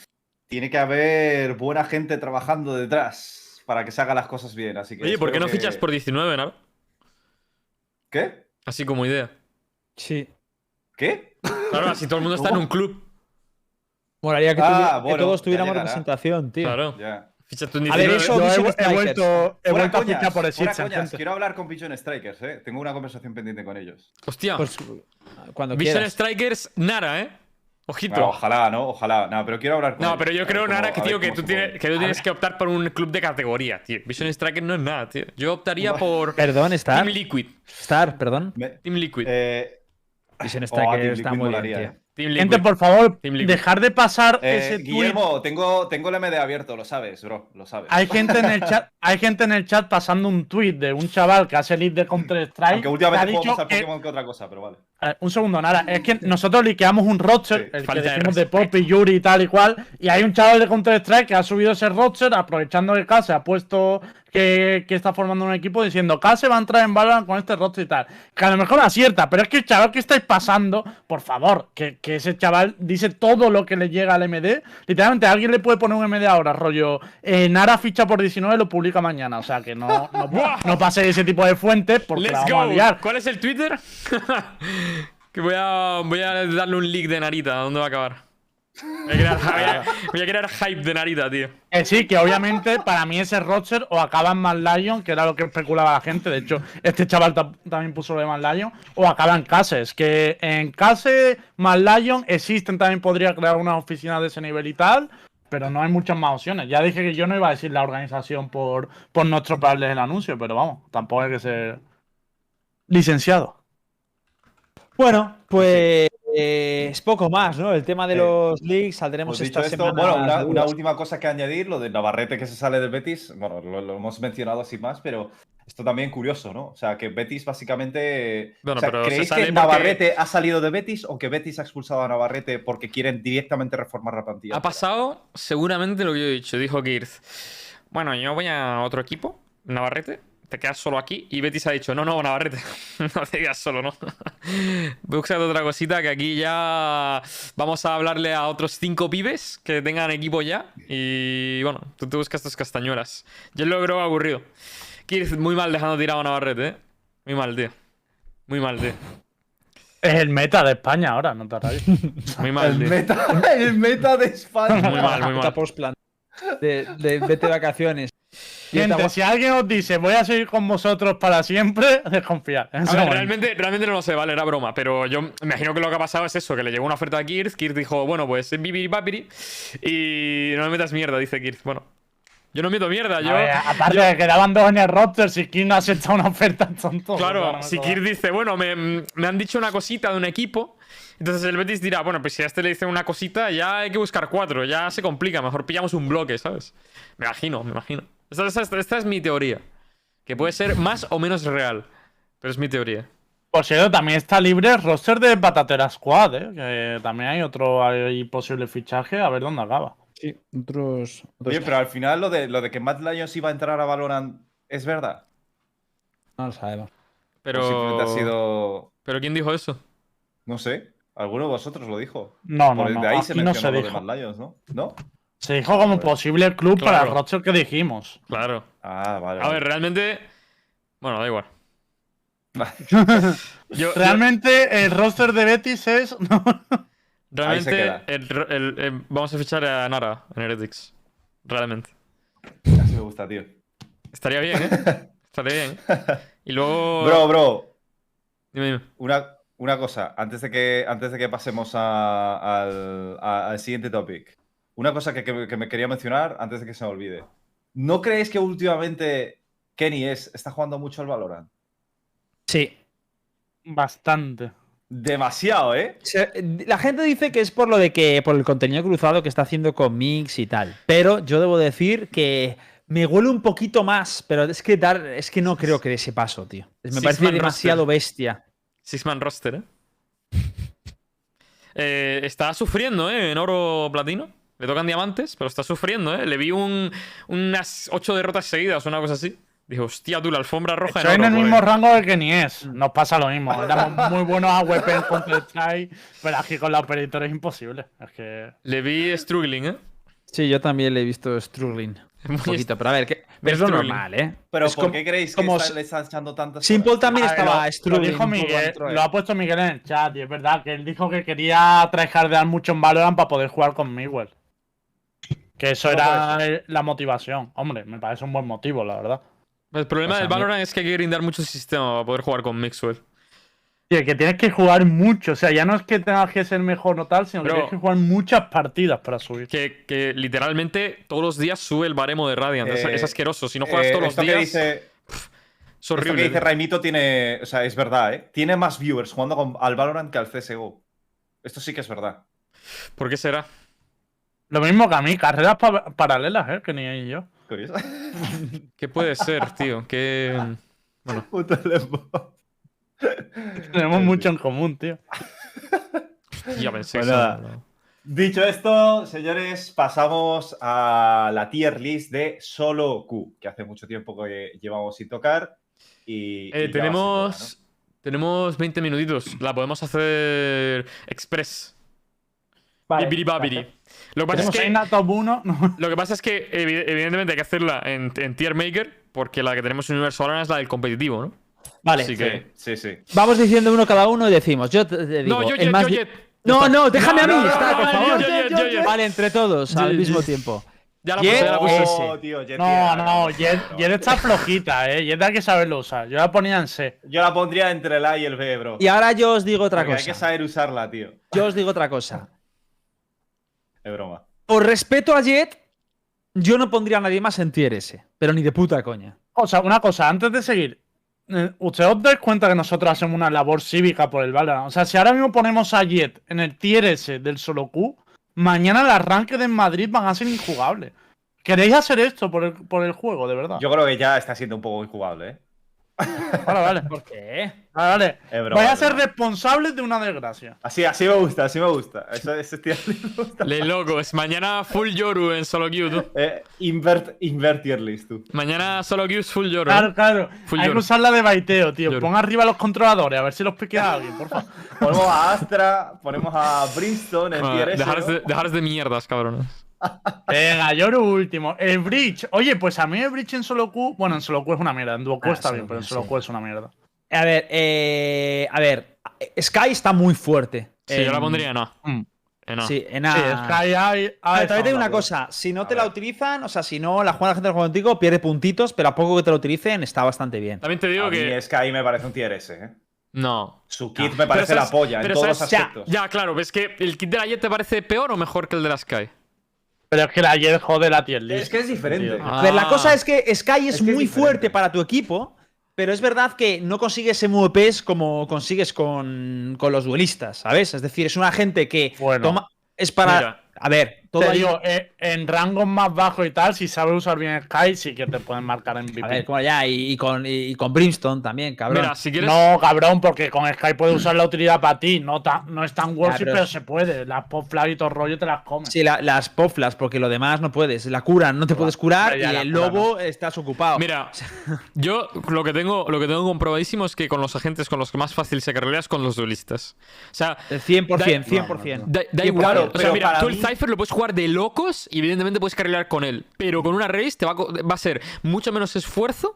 tiene que haber buena gente trabajando detrás para que se hagan las cosas bien. Así que Oye, ¿por qué no que- fichas por 19, no? ¿Qué? Así como idea. Sí. ¿Qué? Claro, así todo el mundo está en un club. Molaría que, Ah, tuvi- que bueno, todos tuviéramos representación, tío. Claro. Ya. Ficha tú en A ver, 19. eso- Yo he, vuelto, he Fuera vuelto a fichar por coñas, gente. Quiero hablar con Vision Strikers, ¿eh? Tengo una conversación pendiente con ellos. Hostia. Pues cuando Vision quieras. Strikers, Nara, ¿eh? Ojito. Bueno, ojalá, ¿no? Ojalá. No, pero quiero hablar con No, pero yo creo, Nara, que, tío, que tú, tienes, que tú tienes que optar por un club de categoría, tío. Vision Strikers no es nada, tío. Yo optaría por Perdón, Star. Team Liquid. Star, perdón. Me- Team Liquid. eh, Vision oh, Strikers Team está muy molaría, bien, eh. tío. Team Liquid. Gente, por favor, Team Liquid. dejar de pasar Eh, ese tweet. Guillermo, tengo, tengo el MD abierto, lo sabes, bro, lo sabes. Hay gente en el chat, hay gente en el chat pasando un tweet de un chaval que hace lead de Counter Strike. Aunque últimamente que ha jugamos dicho que- Pokémon que otra cosa, pero vale. Eh, un segundo, Nara. Es que nosotros liqueamos un roster, Sí, el que de decimos de respeto. Poppy, Yuri y tal y cual. Y hay un chaval de Counter-Strike que ha subido ese roster aprovechando que Kase ha puesto que, que está formando un equipo diciendo Kase va a entrar en Valorant con este roster y tal. Que a lo mejor acierta, pero es que el chaval que estáis pasando, por favor, que, que ese chaval dice todo lo que le llega al MD. Literalmente, alguien le puede poner un MD ahora, rollo. eh, Nara ficha por 19 y lo publica mañana. O sea que no, no, no pase ese tipo de fuentes porque la Let's vamos a go. liar. ¿Cuál es el Twitter? que voy a, voy a darle un leak de Narita. ¿Dónde va a acabar? Voy a crear, voy a- voy a crear hype de Narita, tío. Eh, sí, que obviamente para mí ese roster o acaba en Mad Lion, que era lo que especulaba la gente. De hecho, este chaval ta- también puso lo de Mad Lion, o acaba en Cases. Que en Case, Mad Lion existen, también podría crear una oficina de ese nivel y tal, pero no hay muchas más opciones. Ya dije que yo no iba a decir la organización por, por no estropearles el anuncio, pero vamos, tampoco hay que ser licenciado. Bueno, pues eh, es poco más, ¿no? El tema de Eh, los leaks saldremos esta esto, semana. bueno, una, última cosa que añadir, lo de Navarrete que se sale del Betis, bueno, lo, lo hemos mencionado así más, pero esto también curioso, ¿no? O sea, que Betis básicamente... Bueno, o sea, pero se ¿Creéis que porque- Navarrete ha salido de Betis o que Betis ha expulsado a Navarrete porque quieren directamente reformar la plantilla? Ha pasado seguramente lo que yo he dicho. Dijo Kirth. Bueno, yo voy a otro equipo, Navarrete. Te quedas solo aquí. Y Betis ha dicho, no, no, Navarrete. no te quedas solo, ¿no? Busca otra cosita que aquí ya vamos a hablarle a otros cinco pibes que tengan equipo ya. Y bueno, tú te buscas tus castañuelas. Yo lo creo aburrido. Kirth, muy mal dejando tirado a Navarrete, ¿eh? Muy mal, tío. Muy mal, tío. Es el meta de España ahora, no te rayes. Muy mal, El tío. meta, el meta de España. Muy mal, muy mal. de, de vete de vacaciones. Gente, estamos- si alguien os dice voy a seguir con vosotros para siempre, desconfiad. A ver, realmente, realmente no lo sé, vale, era broma. Pero yo me imagino que lo que ha pasado es eso: que le llegó una oferta a Kirth. Kirth dijo, bueno, pues bibiri papiri. Y no me metas mierda, dice Kirth. Bueno, yo no meto mierda, yo. A ver, aparte de que quedaban dos en el roster, si King no acepta una oferta, tonto. Claro, si Kirth dice, bueno, me, me han dicho una cosita de un equipo. Entonces el Betis dirá, bueno, pues si a este le dice una cosita, ya hay que buscar cuatro, ya se complica, mejor pillamos un bloque, ¿sabes? Me imagino, me imagino. Esta, esta- esta es mi teoría. Que puede ser más o menos real. Pero es mi teoría. Por cierto, también está libre el roster de Patatera Squad, ¿eh? que también hay otro hay posible fichaje, a ver dónde acaba. Sí, otros. otros- Oye, pero al final lo de, lo de que Matt Lyons iba a entrar a Valorant es verdad. No lo sabemos. Pero. Ha sido. ¿Pero quién dijo eso? No sé. Alguno de vosotros lo dijo. No, no, Por- no, de ahí se no se lo de dijo. Matt Lyons, ¿no? ¿No? Se dijo como posible club para el Claro. roster que dijimos. Claro. Ah, vale. A ver, realmente. Bueno, da igual. Yo, Realmente el roster de Betis es. realmente. queda. el- el- el- vamos a fichar a Nara en Heretics. Realmente. Así me gusta, tío. Estaría bien, ¿eh? Estaría bien. Y luego. Bro, bro, Dime, dime. una, una cosa, antes de que, antes de que pasemos a- al, a- al siguiente topic. Una cosa que, que- que me quería mencionar antes de que se me olvide. ¿No creéis que últimamente Kenny es, está jugando mucho al Valorant? Sí. Bastante. Demasiado, ¿eh? La gente dice que es por lo de que por el contenido cruzado que está haciendo con Mix y tal. Pero yo debo decir que me huele un poquito más, pero es que dar, es que no creo que dé ese paso, tío. Me Six parece demasiado roster. bestia. Six Man roster, ¿eh? Eh, Está sufriendo, ¿eh? En oro platino. Le tocan diamantes, pero está sufriendo, ¿eh? Le vi un, unas ocho derrotas seguidas, una cosa así. Dijo, hostia, tú, la alfombra roja Estoy en en oro. el por mismo ahí". rango de que ni es. Nos pasa lo mismo. Éramos muy buenos a weapon contra Strike, pero aquí con la operator es imposible. Es que. Le vi struggling, ¿eh? Sí, yo también le he visto struggling. Un Muy poquito, pero a ver, que, pero es lo struggling. normal, ¿eh? Pero Es ¿por como- qué creéis que como está- le están echando tantas Simple horas? también A ver, estaba lo- dijo Miguel, lo ha puesto Miguel en el chat y es verdad que él dijo que quería tryhardear mucho en Valorant para poder jugar con Miguel. Que eso era eh, la motivación. Hombre, me parece un buen motivo, la verdad. El problema O sea, del Valorant es que hay que grindar mucho sistema para poder jugar con Mixwell. Tío, que tienes que jugar mucho. O sea, ya no es que tengas que ser mejor o tal, sino que tienes que jugar muchas partidas para subir. Que, que literalmente todos los días sube el baremo de Radiant. es, Eh, es asqueroso. Si no juegas Eh, todos los que días, dice, es esto que horrible. dice Raimito tiene. O sea, es verdad, ¿eh? Tiene más viewers jugando con- al Valorant que al CSGO. Esto sí que es verdad. ¿Por qué será? Lo mismo que a mí, carreras pa- paralelas, ¿eh? Que ni ahí yo. Curioso. ¿Qué puede ser, tío? Que. Bueno. Tenemos mucho en común, tío. ya pensé Pues eso, Dicho esto, señores, pasamos a la tier list de solo Q, que hace mucho tiempo que llevamos sin tocar. Y, Eh, tenemos. Tenemos 20 minutitos. La podemos hacer express. Bibiri babiri. Lo que pasa es que. Reina top 1. Lo que pasa es que, evi- evidentemente, hay que hacerla en, en Tier Maker, porque la que tenemos en Universo Valorant es la del competitivo, ¿no? Vale, Así ¿no? que- Sí, sí, sí. vamos diciendo uno cada uno y decimos. Yo te, te digo, no, yo, el yo, más yo, di- yo- No, no, déjame No, a mí, no, está, no, por favor. yo, yo, yo, yo. Vale, entre todos Yo, al mismo yo. tiempo. Ya la Jet puse, ya la puse. ese. Oh, tío, Jet No, no, Jet, no, Jet está flojita, ¿eh? Jet hay que saberlo usar. Yo la ponía en C. Yo la pondría entre el A y el B, bro. Y ahora yo os digo otra Porque Hay que cosa. saber usarla, tío. Yo os digo otra cosa. Es broma. Por respeto a Jet, yo no pondría a nadie más en tier S. Pero ni de puta coña. O sea, una cosa, antes de seguir. eh, ¿Ustedes os dais cuenta que nosotros hacemos una labor cívica por el Valorant? O sea, si ahora mismo ponemos a Jet en el tier S del solo Q, mañana el arranque de Madrid van a ser injugables. ¿Queréis hacer esto por el, por el juego, de verdad? Yo creo que ya está siendo un poco injugable, ¿eh? Vale, vale. ¿Por qué? Vale, vale. Es broma, Vais a es ser responsables de una desgracia. Así, así me gusta, así me gusta. Eso, ese list me gusta. Le locos. Mañana full Yoru en solo Q, tú. Eh, invert, invert list, tú. Mañana solo Q es full Yoru. Claro, claro. Full Hay que usarla de baiteo, tío. Lloro. Pon arriba los controladores, a ver si los piquea alguien, por favor. Ponemos a Astra, ponemos a Brimstone en Ah, tier de mierdas, cabrones. Venga, lloro último. El Bridge. Oye, pues a mí el Bridge en solo Q. Bueno, en solo Q es una mierda. En duo Q Ah, está bien, pero en Q, solo sí. Q es una mierda. A ver, eh, a ver. Sky está muy fuerte. Sí, yo la pondría en A. Mm. En A. Sí, en A. Sí, Sky hay. hay Pero también te digo una cosa, si no A te la utilizan, o sea, si no la juega la gente del juego contigo, pierde puntitos, pero a poco que te lo utilicen está bastante bien. También te digo A mí que. ahí me parece un tier S, ¿eh? No. Su kit No. me parece la polla en todos los sabes- aspectos. Ya, claro, ves que el kit de la Jet te parece peor o mejor que el de la Sky. Pero es que la Jet jode la tier list. Es que es diferente. Ah. A ver, la cosa es que Sky es, Es que es muy fuerte para tu equipo, pero es verdad que no consigues MVPs como consigues con, con los duelistas, ¿sabes? Es decir, es una gente que Bueno. toma. Es para. Mira. a ver, todo Te ahí- digo, eh, en rangos más bajos y tal, si sabes usar bien Sky, sí que te pueden marcar en A ver, como ya, y, y con, y, con Brimstone también, cabrón. Mira, si quieres. No, cabrón, porque con Sky puedes usar la utilidad para ti. No, tan- no es tan worthy, pero se puede. Las pop flag y todo el rollo te las comes. Sí, la- las popflas, porque lo demás no puedes. La curan, no te puedes curar y el cura lobo estás ocupado. Mira, yo lo que tengo lo que tengo comprobadísimo es que con los agentes con los que más fácil se carrilea es con los duelistas. O sea, El 100%, Da- 100%. da, da Sí, igual. claro, o sea, mira, tú el Cypher lo puedes jugar de locos y evidentemente puedes carrilear con él. Pero con una race te va a, va a ser mucho menos esfuerzo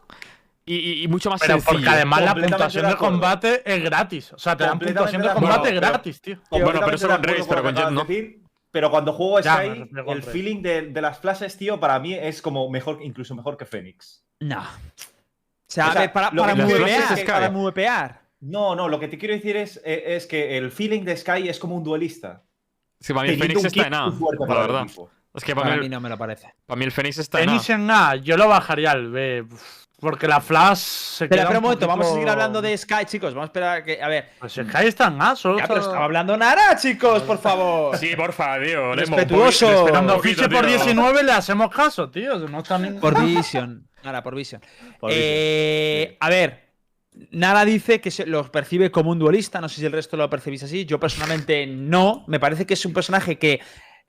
y, mucho más Pero sencillo. porque además la puntuación de combate es gratis. O sea, te dan puntuación de combate gratis, tío. bueno, pero eso con con pero con Jet no. decir, Pero cuando juego Sky, el feeling de, de las flashes, tío, para mí es como mejor, incluso mejor que Fénix. No. O sea, O para, para para movear. No, no, lo que te quiero decir es, eh, es que el feeling de Sky es como un duelista. Sí, para mí el Fénix está en A, la verdad. Es que para, Para mí, mí el- no me lo parece. para mí el Fénix está en A. En A, yo lo bajaría al B. Porque la Flash se Espera, queda espera un momento, vamos a seguir hablando de Sky, chicos. Vamos a esperar a que. A ver. Pues Sky está en A, solo Ya, pero estaba hablando Nara, chicos, por favor. Sí, porfa, tío. Respetuoso. Cuando fiche por tío. 19 le hacemos caso, tío. No está ni... Por Vision. Nara, por Vision. Por Eh, Vision, A ver. Nara dice que se lo percibe como un duelista. No sé si el resto lo percibís así. Yo personalmente no. Me parece que es un personaje que.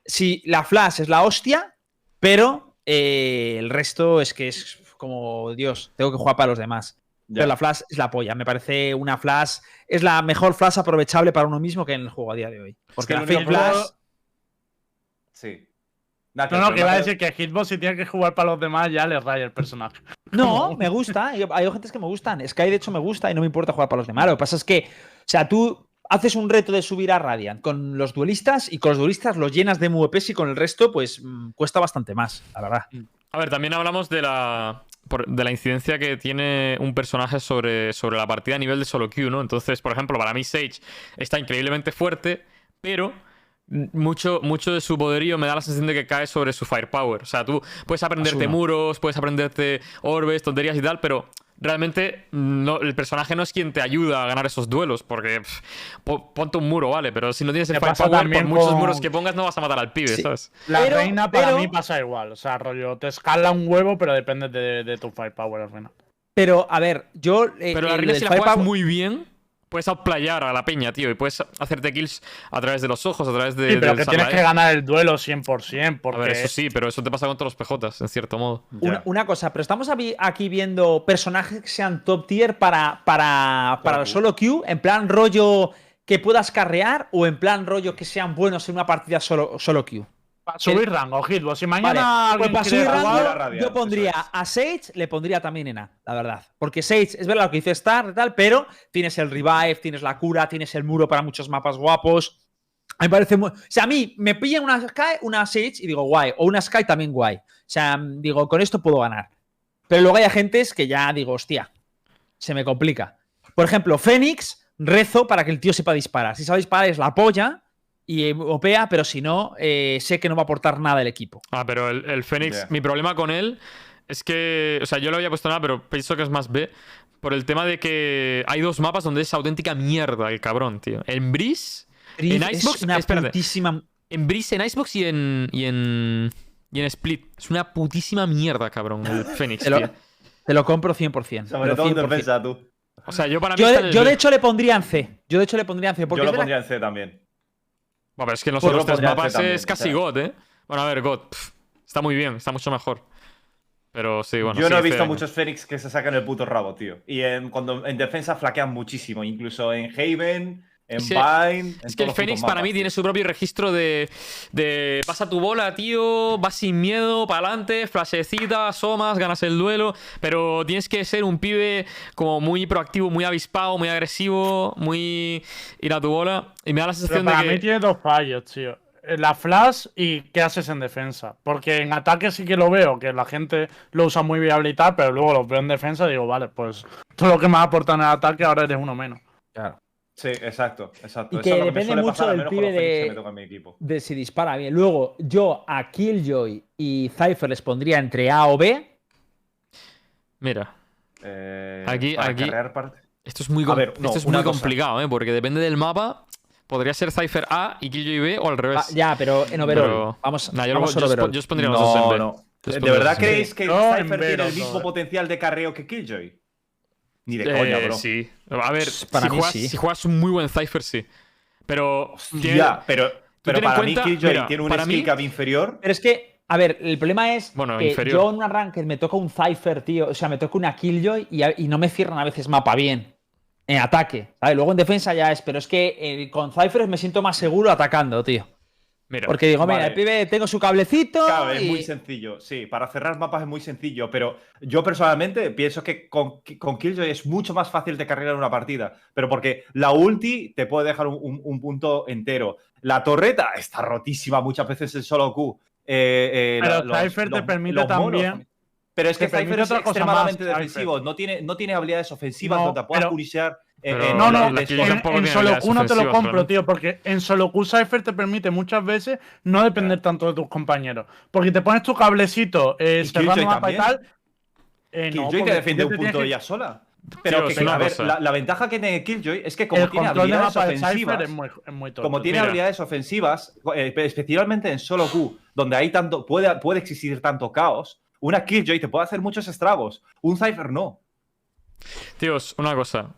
Si la Flash es la hostia, pero eh, el resto es que es como Dios. Tengo que jugar para los demás. Ya. Pero la Flash es la polla. Me parece una Flash. Es la mejor Flash aprovechable para uno mismo que en el juego a día de hoy. Porque que la Flash. Sí. No, no, que iba a decir que Hitbox si tiene que jugar para los demás ya le raya el personaje. No, me gusta. Hay, gente que me gustan. Sky, de hecho, me gusta y no me importa jugar para los demás. Lo que pasa es que, o sea, tú haces un reto de subir a Radiant con los duelistas y con los duelistas los llenas de MVPs y con el resto, pues mm, cuesta bastante más, la verdad. A ver, también hablamos de la, de la incidencia que tiene un personaje sobre, sobre la partida a nivel de solo Q, ¿no? Entonces, por ejemplo, para mí Sage está increíblemente fuerte, pero mucho, mucho de su poderío me da la sensación de que cae sobre su firepower. O sea, tú puedes aprenderte Asuna. muros, puedes aprenderte orbes, tonterías y tal, pero realmente no, el personaje no es quien te ayuda a ganar esos duelos, porque pff, ponte un muro, vale, pero si no tienes el firepower, por también muchos con- muros que pongas no vas a matar al pibe, Sí. ¿sabes? La Pero- reina para pero- mí pasa igual. O sea, rollo, te escala un huevo, pero depende de, de tu firepower al final. Pero, a ver, yo. eh, Pero la el reina si la juegas muy bien, puedes outplayar a la peña, tío. Y puedes hacerte kills a través de los ojos, a través de. Sí, pero del que tienes que ganar el duelo 100%, porque... A ver, eso sí, pero eso te pasa con todos los PJs, en cierto modo. Una, una cosa, pero estamos aquí viendo personajes que sean top tier para, para, para el solo Q, en plan rollo que puedas carrear o en plan rollo que sean buenos en una partida solo, solo Q. Para subir rango, Hitbox. Si mañana Vale, pues para subir rango, yo pondría es. a Sage, le pondría también en A, la verdad. Porque Sage, es verdad lo que dice Star y tal, pero tienes el revive, tienes la cura, tienes el muro para muchos mapas guapos. A mí me parece muy. O sea, a mí me pilla una Sky, una Sage y digo guay. O una Sky también guay. O sea, digo, con esto puedo ganar. Pero luego hay agentes que ya digo, hostia, se me complica. Por ejemplo, Fénix, rezo para que el tío sepa disparar. Si sabe disparar es la polla y eh, opea, pero si no, eh, sé que no va a aportar nada el equipo. Ah, pero el, el Fénix, mi problema con él es que. O sea, yo lo había puesto nada, pero pienso que es más B. Por el tema de que hay dos mapas donde es auténtica mierda el cabrón, tío. En Breeze. En es Icebox, una espérate. putísima. En Breeze, en Icebox y en. y en. y en Split. Es una putísima mierda, cabrón, el Fénix, Te lo, tío. te lo compro 100%. Sobre pero todo en 100%. defensa, tú. O sea, yo para mí. Yo, está de, en el yo B. de hecho le pondría en C. Yo de hecho le pondría en C. Porque Yo es lo pondría en C también. Bueno, pero es que en los Pues otros tres mapas también, es casi. God, ¿eh? Bueno, a ver, God. pff, está muy bien, está mucho mejor. Pero sí, bueno. Yo no he visto C. muchos Fénix que se sacan el puto rabo, tío. Y en, cuando en defensa flaquean muchísimo. Incluso en Haven, en Es que- Vine. en Es que el Fénix para mí tiene su propio registro de, de pasa tu bola, tío, vas sin miedo, para adelante, flashecita, asomas, ganas el duelo, pero tienes que ser un pibe como muy proactivo, muy avispado, muy agresivo, muy ir a tu bola. Y me da la Pero sensación para de mí que... tiene dos fallos, tío. Eh, La flash y qué haces en defensa. Porque en ataque sí que lo veo, que la gente lo usa muy viable y tal, pero luego lo veo en defensa y digo, vale, pues todo lo que me aporta en el ataque ahora eres uno menos. Claro. Sí, exacto, exacto. Y Eso que es lo me depende suele mucho pasar, al del menos con pibe de- que me toca en mi equipo. De si dispara bien. Luego, yo a Killjoy y Cypher les pondría entre A o B. Mira, Eh, Aquí- aquí- esto es muy, A com- ver, no, esto es muy cosa. complicado, ¿eh? Porque depende del mapa, podría ser Cypher A y Killjoy B o al revés. Ah, ya, pero en overall. Pero- Vamos, Nah, yo, vamos yo os pon- overall. yo os pondría los dos en No, B. no. ¿De verdad creéis que No, Cypher tiene el mismo dos. potencial de carreo que Killjoy? Ni de Eh, coña, bro. Sí. A ver, Para si, mí juegas, sí. si juegas un muy buen Cypher, sí. Pero. tiene- Ya, pero, pero para cuenta- mí Killjoy mira, tiene un para skill mí- cap inferior. Pero es que, a ver, el problema es Bueno, que inferior. yo en una ranked me toca un Cypher, tío. O sea, me toca una Killjoy y, no me cierran a veces mapa bien. En ataque. ¿sabes? Luego en defensa ya es. Pero es que eh, con Cypher me siento más seguro atacando, tío. Mira, Porque digo, mira, el pibe tengo su cablecito. Claro, es muy sencillo. Sí, para cerrar mapas es muy sencillo. Pero yo personalmente pienso que con, con Killjoy es mucho más fácil de cargar una partida. Pero porque la ulti te puede dejar un, un- un punto entero. La torreta está rotísima muchas veces en solo Q. Eh, eh, Pero la- Cypher te permite también- Pero es que Cypher es extremadamente más, defensivo. No tiene, no tiene habilidades ofensivas No, donde puedas pero- Pero eh, No, no, en, solo Q no te lo compro, tío, porque en solo Q Cypher te permite muchas veces no depender tanto de tus compañeros. Porque te pones tu cablecito eh, cerrando mapa y tal. eh, no, Killjoy te defiende un punto que- ella sola. Pero Tío, que, es una a ver, cosa. la, la ventaja que tiene Killjoy es que como El tiene habilidades ofensivas, es muy, es muy tonto, como tiene Mira. habilidades ofensivas, eh, especialmente en solo Q, donde hay tanto, puede, puede existir tanto caos, una Killjoy te puede hacer muchos estragos, un Cypher no. tíos, una cosa.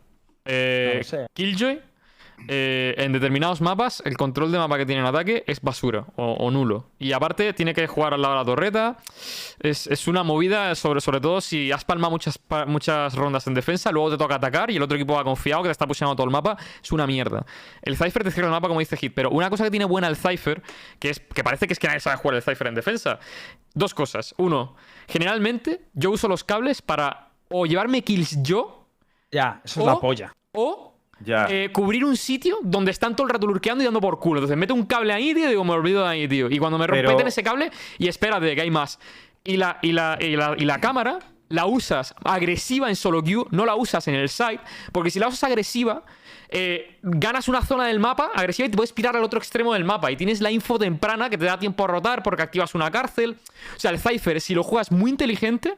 Eh. Killjoy, eh, en determinados mapas, el control de mapa que tiene en ataque es basura o, o nulo. Y aparte, tiene que jugar al lado de la torreta. Es, es una movida, sobre, sobre todo si has palmado muchas, pa- muchas rondas en defensa, luego te toca atacar y el otro equipo va confiado que te está pusheando todo el mapa. Es una mierda. El Cypher te cierra el mapa como dice Hit, pero una cosa que tiene buena el Cypher, que, es, que parece que es que nadie sabe jugar el Cypher en defensa. Dos cosas. Uno, generalmente yo uso los cables para o llevarme kills yo Ya, eso es O- la polla. o Ya. eh, cubrir un sitio donde están todo el rato lurkeando y dando por culo. Entonces meto un cable ahí, tío, y digo, me olvido de ahí, tío. Y cuando me Pero- rompeten ese cable, y espérate, que hay más. Y la, y la, y la, y la cámara la usas agresiva en solo queue, no la usas en el site, porque si la usas agresiva, eh, ganas una zona del mapa agresiva y te puedes pirar al otro extremo del mapa. Y tienes la info temprana que te da tiempo a rotar porque activas una cárcel. O sea, el Cypher, si lo juegas muy inteligente,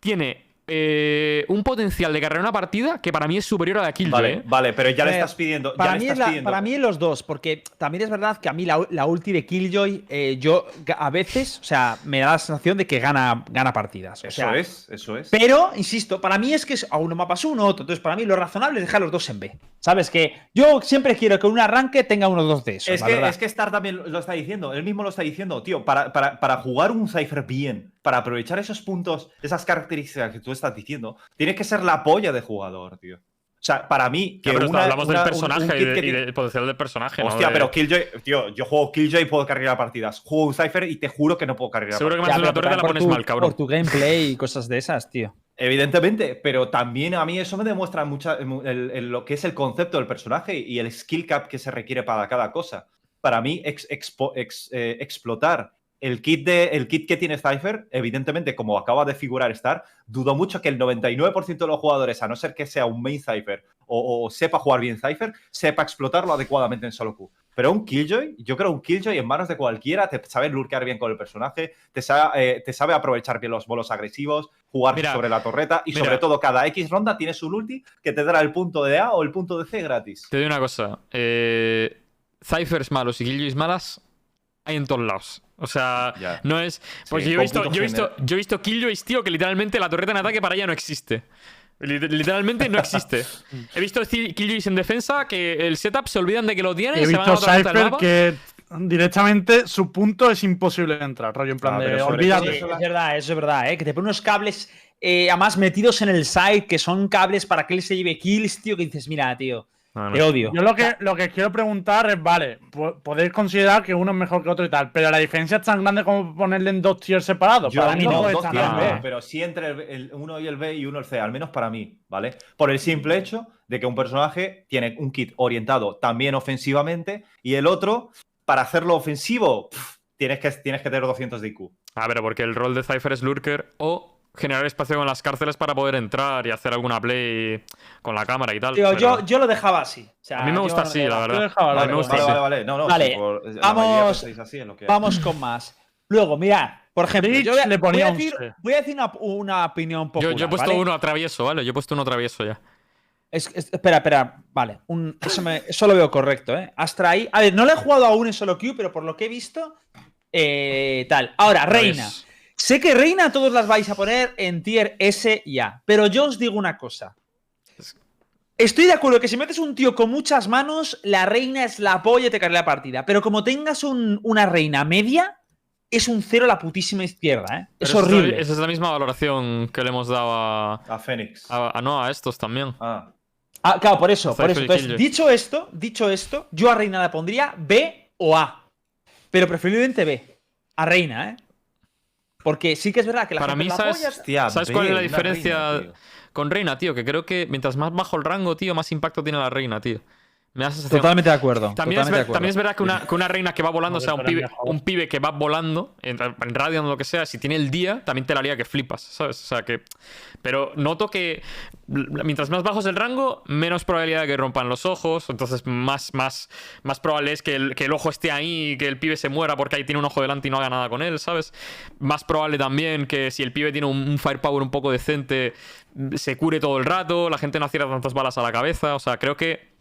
tiene eh, un potencial de cargar una partida que para mí es superior a la Killjoy. Vale, ¿eh? vale, pero ya le ver, estás pidiendo. ya Para le mí, estás es la- pidiendo. para mí los dos, porque también es verdad que a mí la, la ulti de Killjoy, eh, yo a veces, o sea, me da la sensación de que gana, gana partidas. O Eso sea, es, eso es. Pero, insisto, para mí es que es a uno mapas uno, otro. Entonces, para mí lo razonable es dejar los dos en B. ¿Sabes? Que yo siempre quiero que un arranque tenga unos dos de esos. Es la que, verdad. es que Star también lo está diciendo, él mismo lo está diciendo, tío, para, para, para jugar un Cypher bien, para aprovechar esos puntos, esas características que tú estás diciendo, tienes que ser la polla de jugador, tío. O sea, para mí, que Ya, pero una- hablamos una- del personaje un y, de- que del potencial del personaje. ¿no? Hostia, De- pero Killjoy, tío, yo juego Killjoy y puedo cargar partidas. Juego un Cypher y te juro que no puedo cargar Seguro que partidas. más de una pero torreta la pones tu- mal, cabrón. Por tu gameplay y cosas de esas, tío. Evidentemente, pero también a mí eso me demuestra mucha, el- el- lo que es el concepto del personaje y el skill cap que se requiere para cada cosa. Para mí, ex- expo- ex- eh, explotar el kit, de, el kit que tiene Cypher, evidentemente, como acaba de figurar Star, dudo mucho que el 99% de los jugadores, a no ser que sea un main Cypher o, o sepa jugar bien Cypher, sepa explotarlo adecuadamente en solo Q. Pero un Killjoy, yo creo un Killjoy en manos de cualquiera, te sabe lurkear bien con el personaje, te sabe, eh, te sabe aprovechar bien los bolos agresivos, jugar Mira, sobre la torreta y mira. sobre todo cada X ronda tienes un ulti que te dará el punto de A o el punto de C gratis. Te digo una cosa. Eh, Cyphers malos y Killjoys malas hay en todos lados. O sea, Ya. no es. Pues Sí, yo, he visto, yo, he visto, yo he visto Killjoys, tío, que literalmente la torreta en ataque para ella no existe. Lit- Literalmente no existe. He visto Killjoys en defensa que el setup se olvidan de que lo tienen He y se van a visto otra Cypher mapa. que directamente su punto es imposible de entrar, rollo en plan Ah, de olvídate. Sí, es verdad, eso es verdad, ¿eh? Que te pone unos cables, eh, además metidos en el site, que son cables para que él se lleve kills, tío, que dices, mira, tío, No, no. te odio. Yo lo que, lo que quiero preguntar es, vale, po- podéis considerar que uno es mejor que otro y tal, pero la diferencia es tan grande como ponerle en dos tiers separados. Yo Para mí no no, B. no, pero sí entre el, el uno y el B y uno el C, al menos para mí, ¿vale? Por el simple hecho de que un personaje tiene un kit orientado también ofensivamente y el otro, para hacerlo ofensivo, tienes, que, tienes que tener 200 de IQ. Ah, pero porque el rol de Cypher es lurker o generar espacio con las cárceles para poder entrar y hacer alguna play con la cámara y tal. Tío, pero yo, yo lo dejaba así. O sea, a mí me yo gusta así, la verdad. vale, Vale, vale, vale. No, no, Vale, si por- la vamos- así, lo que con más. Luego, mira, por ejemplo, yo voy a, le ponía voy a decir, C. voy a decir una, una opinión Yo, popular. yo he puesto ¿vale? uno a travieso, ¿vale? Yo he puesto uno a travieso ya. Es- es- espera, espera, vale. un- eso, me- eso lo veo correcto, ¿eh? Astra ahí. A ver, no lo he jugado aún en solo queue, pero por lo que he visto, eh, tal. Ahora, Reina. Pues, Sé que Reina todos las vais a poner en tier S y A, pero yo os digo una cosa. Estoy de acuerdo que si metes un tío con muchas manos, la reina es la polla y te cae la partida. Pero como tengas un- una reina media, es un cero a la putísima izquierda, ¿eh? Es horrible. Esa es la misma valoración que le hemos dado a, A Fénix. a- a- no, a estos también. Ah. Ah, claro, por eso, por eso. Entonces, dicho esto, dicho esto, yo a Reina la pondría B o A. Pero preferiblemente B. A Reina, ¿eh? Porque sí que es verdad que la Para gente mí, la ¿sabes? apoya- Hostia, ¿Sabes cuál es la diferencia reina, con Reina, tío? Que creo que mientras más bajo el rango, tío, más impacto tiene la Reina, tío. Me da esa sensación. Totalmente de acuerdo. También es, totalmente ver- de acuerdo. también es verdad que una, que una reina que va volando, o sea, un pibe, un pibe que va volando en, en o lo que sea, si tiene el día, también te la haría que flipas, ¿sabes? O sea que. Pero noto que mientras más bajo es el rango, menos probabilidad de que rompan los ojos. Entonces, más, más, más probable es que el, que el ojo esté ahí y que el pibe se muera porque ahí tiene un ojo delante y no haga nada con él, ¿sabes? Más probable también que si el pibe tiene un, un firepower un poco decente, se cure todo el rato, la gente no acierta tantas balas a la cabeza. O sea, creo que.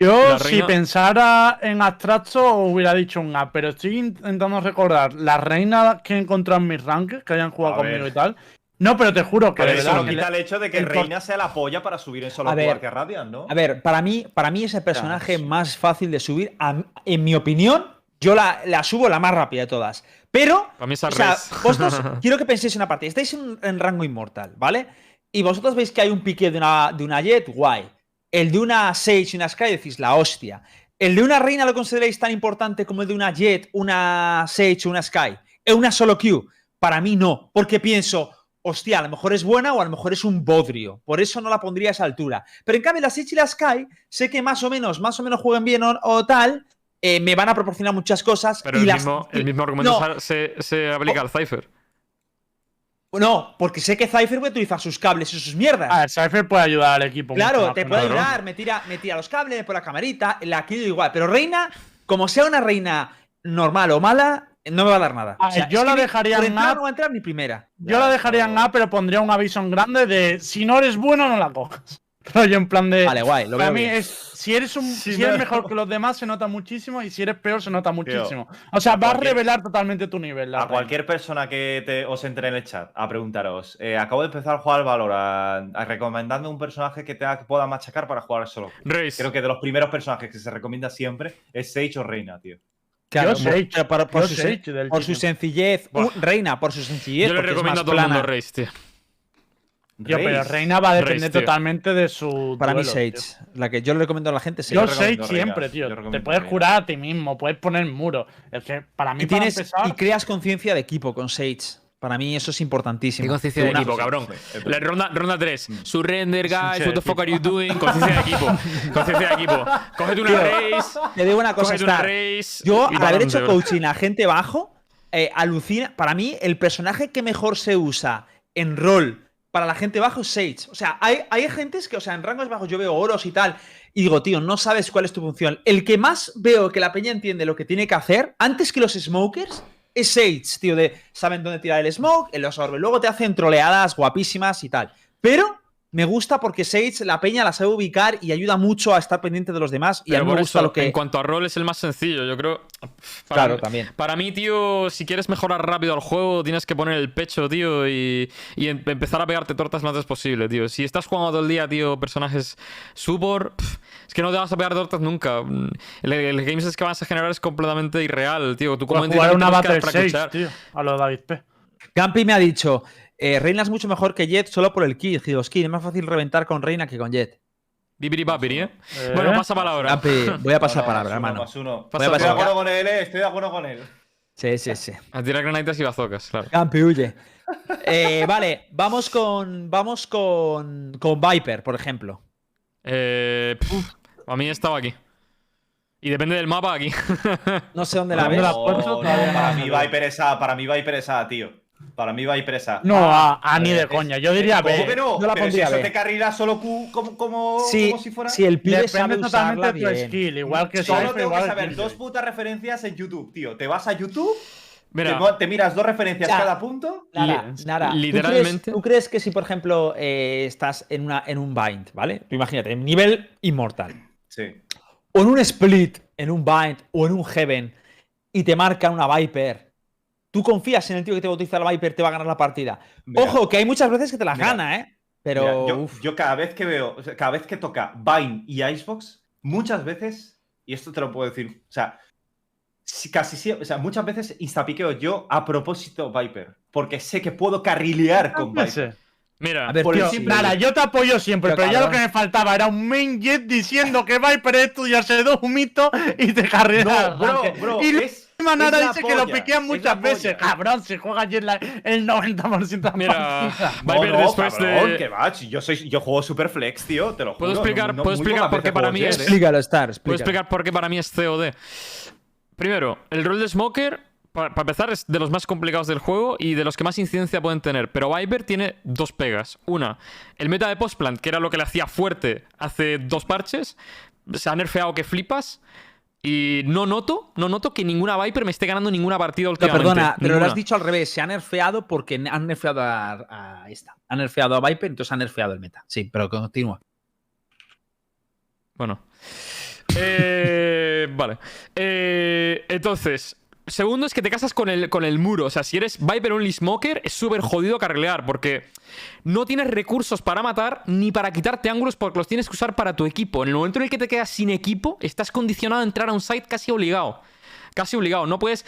Yo, si pensara en abstracto, hubiera dicho un A, pero estoy intentando recordar las reinas que he encontrado en mis rankings, que hayan jugado A conmigo ver. y tal. No, pero te juro que Pero eso no quita el hecho de que el Reina sea la polla para subir en solo A ver. jugar que Radiant, ¿no? A ver, para mí, para mí es el personaje más fácil de subir. a- en mi opinión, yo la, la subo la más rápida de todas. Pero, Para mí es al o sea, vosotros quiero que penséis en una parte. Estáis en, en rango inmortal, ¿vale? Y vosotros veis que hay un pique de una, de una Jet, guay. El de una Sage y una Sky decís la hostia. El de una Reina lo consideráis tan importante como el de una Jet, una Sage o una Sky. En una solo Q. Para mí no, porque pienso, hostia, a lo mejor es buena o a lo mejor es un bodrio. Por eso no la pondría a esa altura. Pero en cambio, la Sage y la Sky, sé que más o menos, más o menos juegan bien o, o tal, eh, me van a proporcionar muchas cosas. Pero y el, las- mismo, el mismo argumento No, se, se aplica al Cypher. No, porque sé que Cypher puede utilizar sus cables y sus mierdas. A ver, Cypher puede ayudar al equipo. mucho Claro, más te puede ayudar, me tira, me tira los cables por la camarita, la quiero igual. Pero Reina, como sea una reina normal o mala, no me va a dar nada. O sea, yo la dejaría en A. no va a entrar ni primera. Yo Ya, la dejaría pero- en A, pero pondría un aviso en grande de si no eres bueno, no la cojas. Rollo en plan de. Vale, guay, lo Para veo mí bien. es. Si eres un. Si Si, no- eres mejor que los demás, se nota muchísimo. Y si eres peor, se nota muchísimo. O sea, a va a revelar totalmente tu nivel. la A reina. cualquier persona que te- os entre en el chat a preguntaros, eh, acabo de empezar a jugar Valorant, a recomendando un personaje que te que pueda machacar para jugar solo. Race. Creo que de los primeros personajes que se recomienda siempre es Sage o Reina, tío. Claro, Yo Sage, pero por, por yo su, por sencillez. Uh, reina, por su sencillez. Yo le porque es recomiendo a todo el mundo. Race, tío. Tío, pero. Reina va a depender totalmente de su. Para mí, Sage. tío. La que yo le recomiendo a la gente, Sage. Yo Yo Sage Reina, siempre, yo tío. Te puedes Reina. jurar a ti mismo, puedes poner muro. Es que para mí, y, para tienes, empezar, y creas conciencia de equipo con Sage. Para mí eso es importantísimo. ¿Qué conciencia de equipo, cabrón? La ronda, ronda 3. Surrender, guys. What the fuck are you doing? Conciencia de equipo. Conciencia de equipo. Cógete una Tío, race. Te digo una cosa, una race. Yo, al haber hecho coaching a gente bajo, eh, alucina. Para mí, el personaje que mejor se usa en rol para la gente bajo Sage. O sea, hay, hay que, o sea, en rangos bajos yo veo oros y tal. Y digo, tío, no sabes cuál es tu función. El que más veo que la peña entiende lo que tiene que hacer, antes que los smokers, es Sage, tío, de saben dónde tirar el smoke, en los orbes. Luego te hacen troleadas guapísimas y tal. Pero me gusta porque Sage, la peña la sabe ubicar y ayuda mucho a estar pendiente de los demás. Y a Pero mí me gusta eso, lo que. en cuanto a rol, es el más sencillo. Yo creo. Para Claro, mí- también. Para mí, tío, si quieres mejorar rápido al juego, tienes que poner el pecho, tío, y, y em- empezar a pegarte tortas lo antes posible, tío. Si estás jugando todo el día, tío, personajes support, pf, es que no te vas a pegar tortas nunca. Mm, El, el game es que vas a generar es completamente irreal, tío. Tú como jugar una Battle tienes que 6, escuchar. tío. A lo de David P. Campi me ha dicho, eh, Reina es mucho mejor que Jet solo por el kill, Hidoskin. Es más fácil reventar con Reina que con Jet. Bibiri babiri, ¿eh? Eh, Bueno, pasa palabra. Voy a pasar No, no, palabra, más uno, hermano. más uno. Pasa Estoy de acuerdo con él, eh, estoy de acuerdo con él. Sí, sí, sí. A tirar granitas y bazocas, claro. Campi, huye. Eh, vale, vamos con. Vamos con. Con Viper, por ejemplo. Eh, pf, a mí estaba aquí. Y depende del mapa aquí. No sé dónde la ¿Dónde ves. la- No, puesto no, todavía no para mí veo. Viper es A, para mí Viper es A, tío. Para mí es A. No, a, a ni Eh, de es- coña. Yo diría ¿Cómo B. que no? Yo la Pero si pondría eso B. te carrila solo Q como, como, Sí, como si fuera. si el pibe sabe totalmente de tu bien. skill. Igual que Solo tengo que saber dos putas referencias en YouTube, tío. Te vas a YouTube, Mira, te, miras dos referencias Ya. cada punto. Nada, Li- nada. ¿Tú literalmente- crees, tú crees que si, por ejemplo, eh, estás en, una, en un bind, ¿vale? Tú imagínate, en nivel inmortal. Sí. o en un split, en un bind o en un heaven y te marcan una Viper, tú confías en el tío que te va a utilizar la Viper, te va a ganar la partida. Mira, Ojo, que hay muchas veces que te las Mira. gana, ¿eh? mira, Pero. yo, cada vez que veo, o sea, cada vez que toca Vine y Icebox, muchas veces, y esto te lo puedo decir, o sea, si- casi siempre, o sea, muchas veces instapiqueo yo a propósito Viper, porque sé que puedo carrilear con No Viper. sé. mira. A ver, por el tío, simple- Nada, yo te apoyo siempre, Pero pero ya lo que me faltaba era un main jet diciendo que Viper es estudiarse dos humitos y te carrea. No, bro, bro, y es- Manara dice que lo piquean muchas veces. polla. Cabrón, se juega ayer la- el 90% de Mira. No, Viper no, después cabrón, de. que va, yo, soy, yo juego super flex, tío, te lo juro. ¿Puedo explicar- no- no- puedo explicar por qué para juego mí es- ¿eh? Explícalo, Star. Puedo explicar por qué para mí es COD. Primero, el rol de Smoker, para empezar, es de los más complicados del juego y de los que más incidencia pueden tener. Pero Viper tiene dos pegas. Una, el meta de Postplant, que era lo que le hacía fuerte hace dos parches, se ha nerfeado que flipas. Y no noto, no noto que ninguna Viper me esté ganando ninguna partida No, últimamente. perdona, pero lo has dicho al revés. Se ha nerfeado porque han nerfeado a, a esta. Han nerfeado a Viper, entonces han nerfeado el meta. Sí, pero continúa. Bueno. Eh, vale. Eh, entonces, segundo es que te casas con el, con el muro. O sea, si eres Viper Only Smoker, es súper jodido carrilear porque no tienes recursos para matar ni para quitarte ángulos porque los tienes que usar para tu equipo. En el momento en el que te quedas sin equipo, estás condicionado a entrar a un site casi obligado. Casi obligado. No puedes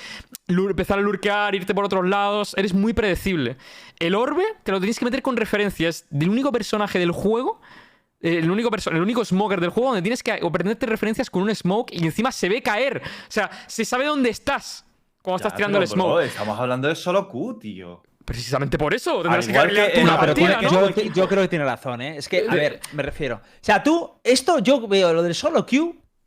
empezar a lurkear, irte por otros lados. Eres muy predecible. El orbe te lo tienes que meter con referencias del único personaje del juego eh, el único, el único smoker del juego donde tienes que aprenderte referencias con un smoke y encima se ve caer. O sea, se sabe dónde estás cuando Ya, estás tirando pero, el smoke. bro, estamos hablando de solo Q, tío. Precisamente por eso. Tendrás que igual que carrilear tú en una No, pero partida, tiene- ¿no? yo, yo creo que tiene razón, ¿eh? Es que, a De- ver, me refiero. O sea, tú, esto yo veo, lo del solo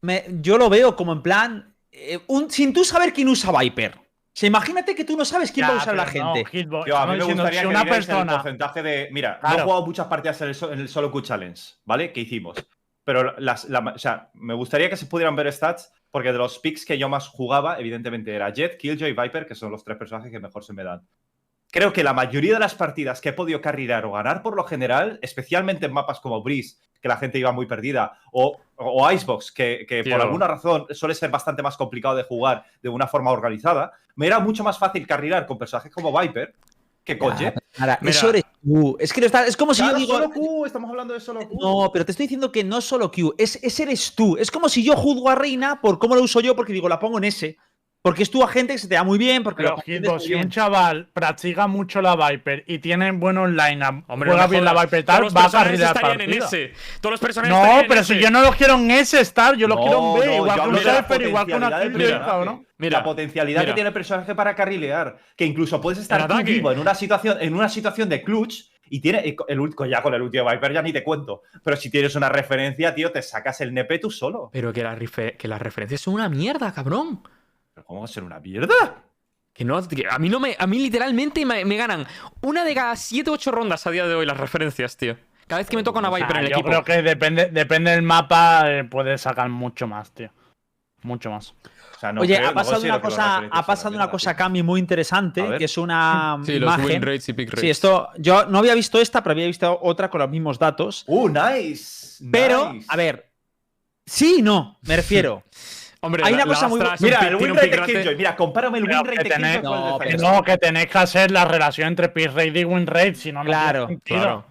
me- yo lo veo como en plan, eh, un, sin tú saber quién usa Viper. O sea, imagínate que tú no sabes quién va a Ya, usar la no, gente. Hitbox, Yo, a mí me gustaría si que una vierais el persona. porcentaje de. Mira, no he jugado muchas partidas en el, so- en el solo Q Challenge, ¿vale? Que hicimos. Pero las, la- o sea, me gustaría que se pudieran ver stats, porque de los picks que yo más jugaba, evidentemente era Jet, Killjoy y Viper, que son los tres personajes que mejor se me dan. Creo que la mayoría de las partidas que he podido carrilar o ganar por lo general, especialmente en mapas como Breeze, que la gente iba muy perdida, o, o Icebox, que, por alguna razón suele ser bastante más complicado de jugar de una forma organizada, me era mucho más fácil carrilar con personajes como Viper que con Jet. Ahora, Mira. Tú. Es que lo está- es como si yo digo. solo Q, estamos hablando de solo Q. No, pero te estoy diciendo que no es solo Q, es, ese eres tú. Es como si yo juzgo a Reina por cómo lo uso yo, porque digo, la pongo en ese. Porque es tu agente que se te da muy bien, porque Pero entiendes si un chaval practica mucho la Viper y tiene buenos line-up, Hombre, juega no bien la. Viper tal, va a carrilar estarían en partida. ese. Todos los personajes No, en pero ese. si yo no los quiero en ese Star, yo los quiero en B, no, igual que un Cypher, igual que una personaje. cabrón. Mira, la potencialidad mira. que tiene el personaje para carrilear. Que incluso puedes estar tú vivo en una situación, en una situación de clutch y tiene el, ult- ya con el último Viper ya ni te cuento. Pero si tienes una referencia, tío, te sacas el nepe tú solo. Pero que, la que las referencias son una mierda, cabrón. ¿Pero cómo va a ser una mierda? Que no, que a mí no me. A mí literalmente me, me ganan una de cada 7 8 rondas a día de hoy las referencias, tío. Cada vez que me toca una Viper Ah, en el yo equipo. creo que depende, depende del mapa, eh, puedes sacar mucho más, tío. Mucho más. O sea, no Oye, creo- ha pasado una cosa, ha pasado una cosa. Cami, muy interesante, que es una Sí, los win rates y pick rates. Sí, esto, yo no había visto esta, pero había visto otra con los mismos datos. Uh, nice. Pero, nice. a ver, sí y no, me refiero. Hombre, hay la- una cosa la muy Astra bu- es un Mira, el win rate de Killjoy. Mira, compárame el win rate que de Killjoy no, Que no, que tenéis que hacer la relación entre pick rate y win rate, si no, no Claro, sentido. Claro.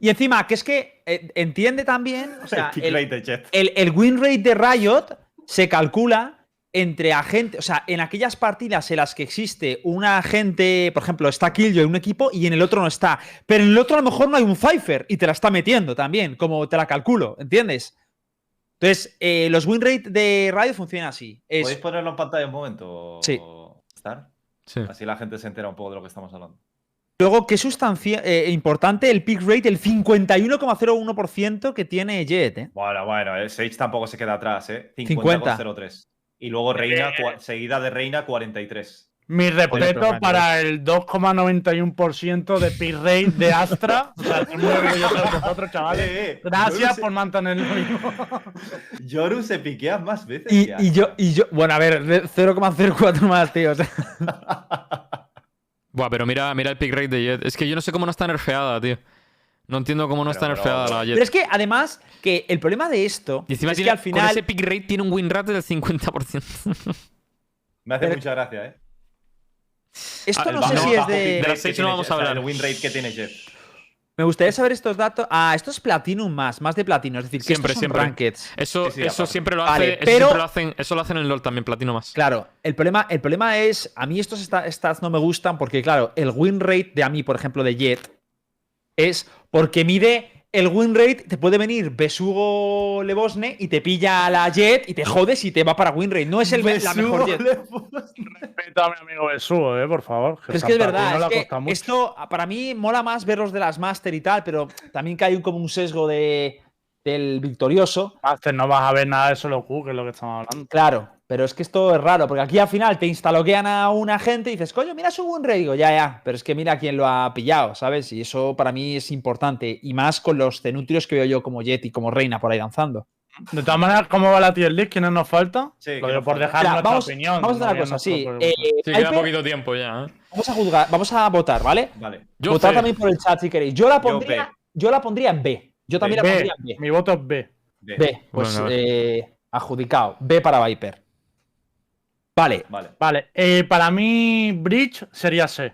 Y encima, que es que eh, entiende también, o sea, El el, rate de Jet. el- el win rate de Riot se calcula entre agentes, o sea, en aquellas partidas en las que existe un agente, por ejemplo, está Killjoy en un equipo y en el otro no está, pero en el otro a lo mejor no hay un Cypher y te la está metiendo también, como te la calculo, ¿entiendes? Entonces, eh, los win rate de Riot funcionan así. Es, ¿Podéis ponerlo en pantalla un momento? Sí. Star? Sí. Así la gente se entera un poco de lo que estamos hablando. Luego, qué sustancia eh, importante el pick rate, el 51,01% que tiene Jet, ¿eh? Bueno, bueno, el Sage tampoco se queda atrás, ¿eh? 50. 50,03. Y luego Reina, seguida de Reina, 43. Mi respeto para el 2,91% de pick rate de Astra. o sea, estoy muy orgulloso de vosotros, chavales. Eh, eh, Gracias Yoru se- por mantenerlo vivo. Yoru se piquea más veces. Y, y yo, y yo, bueno, a ver, de 0,04 más, tío. o sea. Buah, pero mira, mira el pick rate de Jet. Es que yo no sé cómo no está nerfeada, tío. No entiendo cómo no Pero, está nerfeada pero- la Jet. Pero es que además, que el problema de esto Y encima es tiene- que al con final. ese pick rate tiene un win rate del 50%. Me hace pero- mucha gracia, ¿eh? Esto Ah, no sé si es de. de las que no vamos a hablar. El win rate que tiene Jet. Me gustaría saber estos datos. Ah, esto es Platinum más, más de Platino. Es decir, que Siempre, son siempre. rankeds. Eso, Sí, sí, eso siempre lo Vale, hace. eso, pero- siempre lo hacen, eso lo hacen en LOL también, Platino más. Claro, el problema, el problema es. A mí estos sta- stats no me gustan porque, claro, el win rate de a mí, por ejemplo, de Jet, es porque mide. El win rate te puede venir Besugo Lebosne y te pilla a la Jet y te jodes y te va para win rate. No es el, la mejor Jet. Respeto a mi amigo Besugo, eh, por favor. Pero es que es verdad, le es que esto para mí mola más ver los de las Master y tal, pero también un, como un sesgo de, del victorioso. Master, no vas a ver nada de solo Q, que es lo que estamos hablando. Claro, pero es que esto es raro, porque aquí al final te instaloquean a una gente y dices, coño, mira su buen rey. Digo, ya, ya, pero es que mira quién lo ha pillado, ¿sabes? Y eso para mí es importante. Y más con los cenutrios que veo yo como Jet y como Reina por ahí danzando. De todas maneras, ¿cómo va la tier list? ¿Quiénes nos falta? Sí, lo ¿qué digo nos por dejar Mira, nuestra vamos, opinión. vamos a hacer una cosa, sí. eh, Sí, queda poquito tiempo ya, ¿eh? vamos a juzgar, vamos a votar, ¿vale? Vale. Yo Votar sé. también por el chat si queréis. Yo la pondría, yo la pondría en B. Yo también la B. pondría en B. Mi voto es B. B. B, pues Bueno, eh, adjudicado. B para Viper. Vale, Vale. Vale, eh, para mí Bridge sería C.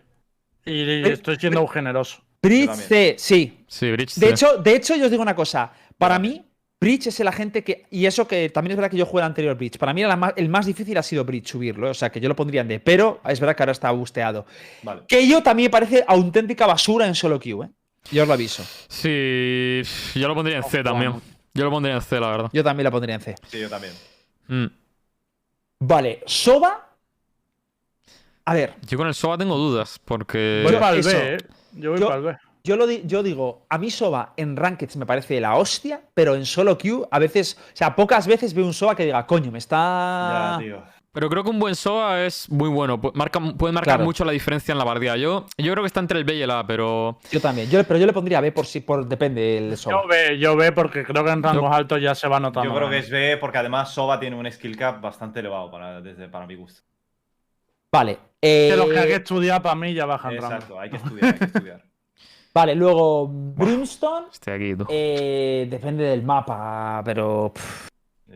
Y estoy siendo generoso. Bridge. C, sí. Sí, Bridge De C. hecho, de hecho, yo os digo una cosa. Para Vale. mí, Bridge es el agente que. Y eso que también es verdad que yo jugué el anterior Bridge. Para mí era la más- el más difícil ha sido Bridge subirlo. O sea, que yo lo pondría en D. Pero es verdad que ahora está busteado. Vale. Que yo también me parece auténtica basura en solo queue, ¿eh? Yo os lo aviso. Sí, yo lo pondría en C también. Yo lo pondría en C, la verdad. Yo también la pondría en C. Sí, yo también. Mm. Vale, Soba. A ver, Yo con el Soba tengo dudas, porque. Voy Yo- para el eso. B, ¿eh? Yo voy Yo- para el B. yo, lo di- yo digo, a mí Soba en Rankeds me parece la hostia, pero en solo queue a veces, o sea, pocas veces veo un Soba que diga, coño, me está. Ya, tío. Pero creo que un buen SOA es muy bueno. Marca, puede marcar Claro. mucho la diferencia en la partida. Yo, yo creo que está entre el B y el A, pero. Yo también, yo, pero yo le pondría B por si, por depende del Soba. Yo B, yo B porque creo que en rangos Yo- altos ya se va notando. Yo creo que es B porque además Soba tiene un skill cap bastante elevado para, desde, para mi gusto. Vale. eh, Que los que hay que estudiar para mí ya bajan rango. Exacto, hay que estudiar, hay que estudiar. Vale, luego Brimstone. Estoy aquí, tú. eh, depende del mapa, pero. pff,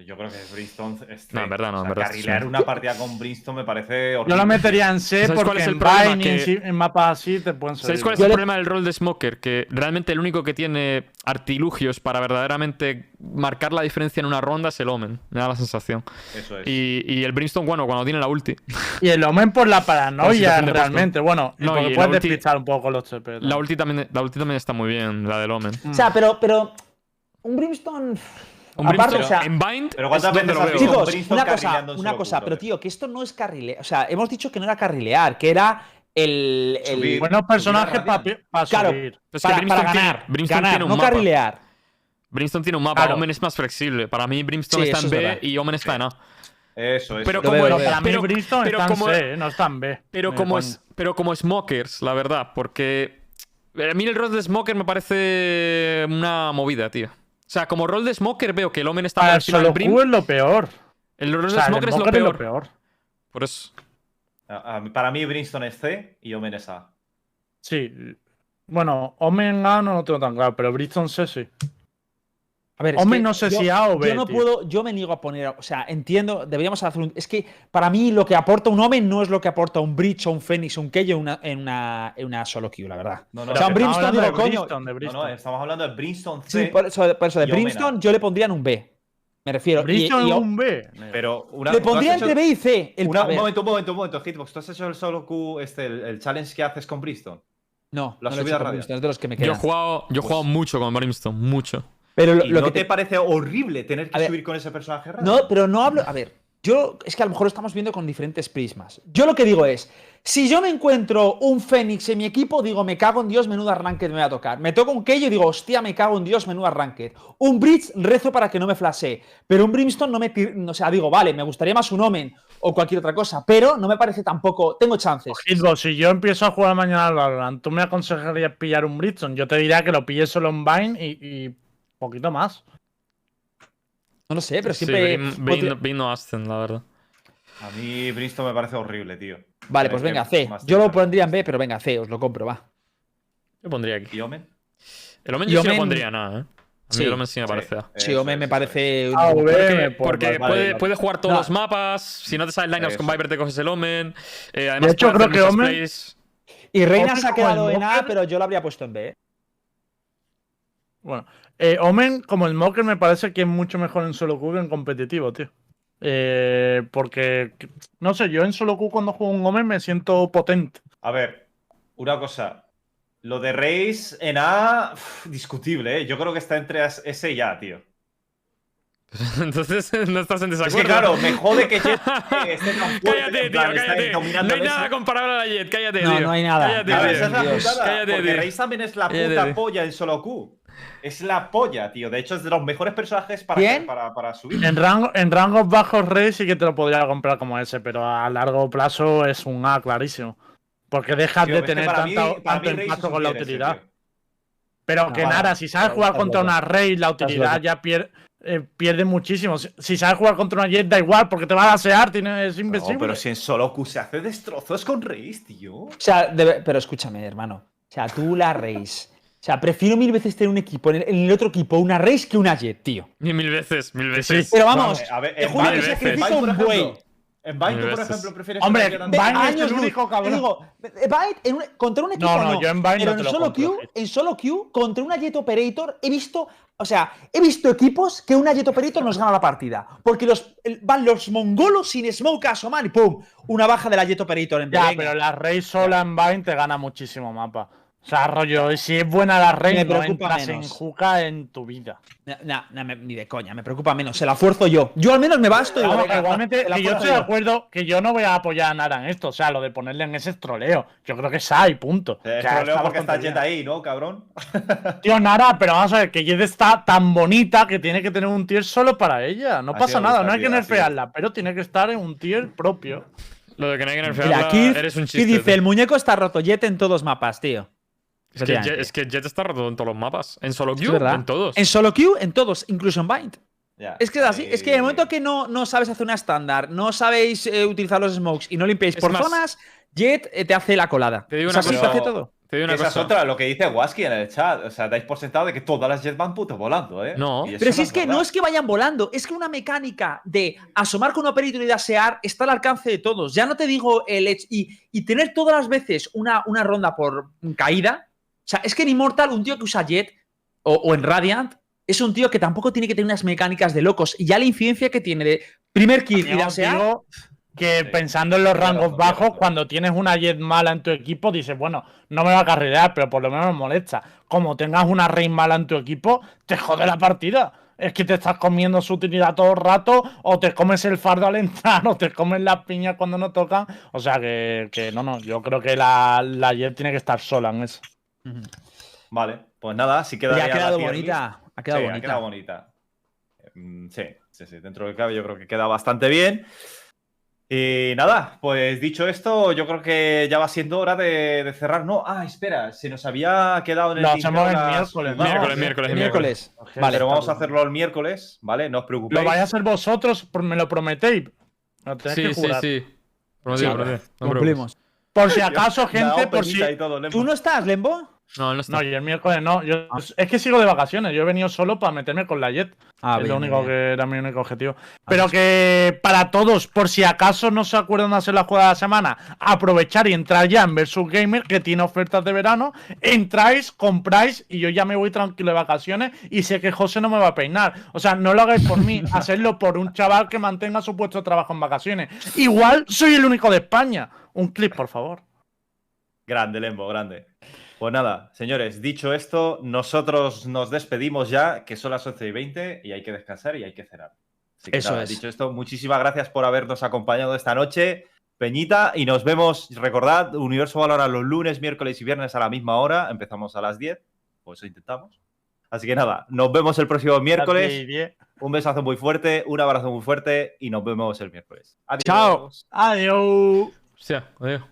Yo creo que Brimstone es. No, en verdad no, O sea, en verdad Carrilear sí. una partida con Brimstone me parece horrible. Yo lo metería en C ¿Sabes cuál porque es el en? Vine Que- mapas así te pueden salir. ¿Sabéis cuál es el le- problema del rol de Smoker? Que realmente el único que tiene artilugios para verdaderamente marcar la diferencia en una ronda es el Omen. Me da la sensación. Eso es. Y, y el Brimstone, bueno, cuando tiene la ulti. Y el Omen por la paranoia realmente. Bueno, No, porque y la puedes ulti- despistar un poco los TP. La ulti también, la ulti también está muy bien, la del Omen. Mm. O sea, pero, pero. Un Brimstone. Un aparte, Brimstone o sea, en Bind Pero ¿cuántas veces lo veo. Chicos, Brimstone una cosa, una cosa, punto, pero eh. tío, que esto no es carrilear. O sea, hemos dicho que no era carrilear, que era el. el- Subir. Buenos personajes para Claro. subir. Es que para, Brimstone para tiene- ganar. Brimstone ganar, tiene un no mapa. carrilear. Brimstone tiene un mapa, Claro. Omen es más flexible. Para mí Brimstone Sí, está en es B verdad. y Omen está en A. Eso, eso. Pero como. Para mí pero, Brimstone está en como, C, ¿eh? no está en B. pero como es, pero como Smokers, la verdad, porque a mí el rol de Smoker me parece una movida, tío. O sea, como rol de Smoker veo que el Omen está el encima del solo Brim. Es lo peor. El rol O de el Smoker es lo peor. Por eso. Para mí Brimstone es C y Omen es A. Sí. Bueno, Omen A no lo tengo tan claro, pero Brimstone C sí. A ver, es Hombre, que no sé yo- si A o B, Yo no tío. puedo, yo me niego a poner, o sea, entiendo, deberíamos hacer un. Es que para mí lo que aporta un Omen no es lo que aporta un Breach o un Phoenix o un Keio en una, en una, en una solo queue, la verdad. No, no, o sea, un Brimstone, hablando digo, de coño. Brimstone, de No, Brimstone. no, estamos hablando de Brimstone C. Sí, por eso, por eso de. Brimstone yo le pondría en un B. Me refiero. Brimstone y- es un B. Pero una, le pondría hecho- entre B y C. El, una- a un momento, un momento, un momento, Hitbox. ¿Tú has hecho el solo Q, este, el, el challenge que haces con Brimstone? no, la no lo he hecho con radial. Brimstone, es de los que me Yo he jugado, yo he jugado mucho con Brimstone, mucho. Pero lo, ¿Y lo no que te, te- parece horrible tener que A ver. subir con ese personaje raro? No, pero no hablo. A ver, yo es que a lo mejor lo estamos viendo con diferentes prismas. Yo lo que digo es: si yo me encuentro un Fénix en mi equipo, digo, me cago en Dios, menuda ranked me va a tocar. Me toca un Keio y digo, hostia, me cago en Dios, menuda ranked. Un Bridge, rezo para que no me flashee. Pero un Brimstone no me. O sea, digo, vale, me gustaría más un Omen o cualquier otra cosa, pero no me parece tampoco. Tengo chances. Hitbox, si yo empiezo a jugar mañana al Valorant, ¿tú me aconsejarías pillar un Brimstone? Yo te diría que lo pilles solo en Vine y, y poquito más. No lo sé, pero Sí, siempre. No Ascen, la verdad. A mí Brimstone me parece horrible, tío. Vale, Tienes pues venga, C. Yo lo pondría en B, pero venga, C, os lo compro, va. Yo pondría aquí. ¿Y Omen? El Omen yo sí lo Omen- pondría nada, ¿eh? A mí Sí. el Omen sí me parece A. Sí, Eso Omen me parece. un- Ah, B, Porque, porque vale, puede, vale. puede jugar todos No. los mapas. Si no te salen lineups con. Viper, te coges el Omen. Eh, además, De hecho, creo que Omen- plays. Y Reina Omen se ha quedado en A, pero yo lo habría puesto en B. ¿eh? Bueno, eh, Omen, como el Mocker, me parece que es mucho mejor en solo Q que en competitivo, tío. Eh, porque, no sé, yo en solo Q cuando juego un Omen me siento potente. A ver, una cosa. Lo de Reis en A, uf, discutible, ¿eh? Yo creo que está entre S y A, tío. Entonces no estás en Es desacuerdo. que claro, me jode que Jet eh, esté tan fuerte. Cállate, tío, plan, cállate. No hay nada comparable a la Jet, cállate, No, tío. no hay nada. Cállate, A ver, tío. esa es la Dios. putada, Cállate, porque tío. Reis también es la Cállate, puta tío. polla en solo Q. Es la polla, tío. De hecho, es de los mejores personajes para, ¿Quién? para, para subir. En, rango, en rangos bajos Rey sí que te lo podría comprar como ese, pero a largo plazo es un A clarísimo. Porque dejas Tío, de tener para mí- tanto, para tanto mí impacto con la ese, utilidad. Pero que No, nada, no, si sabes jugar contra loco. una Rey, la utilidad ya pierde, eh, pierde muchísimo. Si, si sabes jugar contra una Jet, da igual, porque te va a lasear, tiene, es invencible. No, pero si en solo Q se hace destrozos con Reis, tío. O sea, debe- pero escúchame, hermano. O sea, tú la Reis. O sea, prefiero mil veces tener un equipo, en el, en el otro equipo, una Reis que una Jet, tío. Mil, mil veces, mil veces. Pero vamos, A ver, te juro que por un buey. En Vine, tú, por ejemplo, prefieres Hombre, antes- Vine es años el único cabrón. Digo, Byte en un- contra un equipo No, no, no, yo en Byte pero no te en lo solo Hit. en solo queue contra una Jet Operator he visto, o sea, he visto equipos que una Jet Operator nos gana la partida, porque los el- van los mongolos sin smoke a asomar y pum, una baja de la Jet Operator en Ya, venga. pero la Rey sola en Vine te gana muchísimo mapa. O sea, rollo, si es buena la Me Rey, no preocupa entras en menos. Juca en tu vida. Me- ni de coña, me preocupa menos. Se la fuerzo yo. Yo al menos me basto y igualmente, que yo estoy de acuerdo que yo no voy a apoyar a Nara en esto. O sea, lo de ponerle en ese es troleo. Yo creo que es ahí, punto. Eh, O sea, troleo porque está Jet ahí, ¿no, cabrón? Tío, Nara, pero vamos a ver, que Jet está tan bonita que tiene que tener un tier solo para ella. No Así pasa me nada, no hay que nerfearla, pero tiene que estar en un tier propio. Lo de que no hay que Mira, nerfearla, Keith, eres un chiste. dice, tío. el muñeco está roto Jet en todos mapas, tío. Es que, Jet, Efectivamente. es que Jet está roto en todos los mapas. En solo queue, en todos. En solo queue, en todos, incluso en Bind. Es que es así. Es que en el momento que no, no sabes hacer una estándar, no sabéis eh, utilizar los smokes y no limpiáis por más- zonas, Jet eh, te hace la colada. Te digo O sea, una sí, cosa. te hace todo. Te digo una esa es otra, lo que dice Waski en el chat. O sea, dais por sentado de que todas las Jet van puto volando, ¿eh? No. Pero si es que verdad. no es que vayan volando, es que una mecánica de asomar con un operador y de asear está al alcance de todos. Ya no te digo el hecho. Y, y tener todas las veces una, una ronda por caída. O sea, es que en Immortal, un tío que usa Jet o, o en Radiant es un tío que tampoco tiene que tener unas mecánicas de locos. Y ya la incidencia que tiene de primer kill y que Sí. pensando en los rangos bajos, cuando tienes una jet mala en tu equipo, dices, bueno, no me va a carrerear, pero por lo menos me molesta. Como tengas una Rey mala en tu equipo, te jode la partida. Es que te estás comiendo su utilidad todo el rato, o te comes el fardo al entrar, o te comes las piñas cuando no tocan. O sea que, que no, no, yo creo que la, la jet tiene que estar sola en eso. Vale, pues nada, si queda. Y ya ha quedado bonita. Ha quedado Sí, bonita. Ha quedado bonita. Sí, sí, sí. Dentro del cabe yo creo que queda bastante bien. Y nada, pues dicho esto, yo creo que ya va siendo hora de, de cerrar. No, ah, espera, se nos había quedado en el hacemos el miércoles, ¿no? Miércoles, miércoles, El miércoles. Vale. Pero vamos a hacerlo el miércoles, ¿vale? No os preocupéis. Lo vais a hacer vosotros, me lo prometéis. Lo tenéis Sí, que sí, jurar. sí. Prometido, Sí, prometido. No preocupes. Cumplimos. Por si acaso, gente, por si. todo. ¿Tú no estás, Lembo? No, no está. No, y el miércoles no. Yo, es que sigo de vacaciones. Yo he venido solo para meterme con la Jet. Ah, es bien, lo único bien. que era mi único objetivo. Pero que para todos, por si acaso no se acuerdan de hacer la jugada de la semana, aprovechar y entrar ya en Versus Gamer, que tiene ofertas de verano. Entráis, compráis y yo ya me voy tranquilo de vacaciones y sé que José no me va a peinar. O sea, no lo hagáis por mí, hacedlo por un chaval que mantenga su puesto de trabajo en vacaciones. Igual soy el único de España. Un clip, por favor. Grande, Lembo, grande. Pues nada, señores, dicho esto, nosotros nos despedimos ya, que son las 11 y 20 y hay que descansar y hay que cenar. Así que Eso nada, es. Dicho esto, muchísimas gracias por habernos acompañado esta noche, Peñita, y nos vemos, recordad, Universo Valora los lunes, miércoles y viernes a la misma hora, empezamos a las 10, pues eso intentamos. Así que nada, nos vemos el próximo miércoles, un besazo muy fuerte, un abrazo muy fuerte y nos vemos el miércoles. Adiós. Chao. Adiós. Hostia, adiós.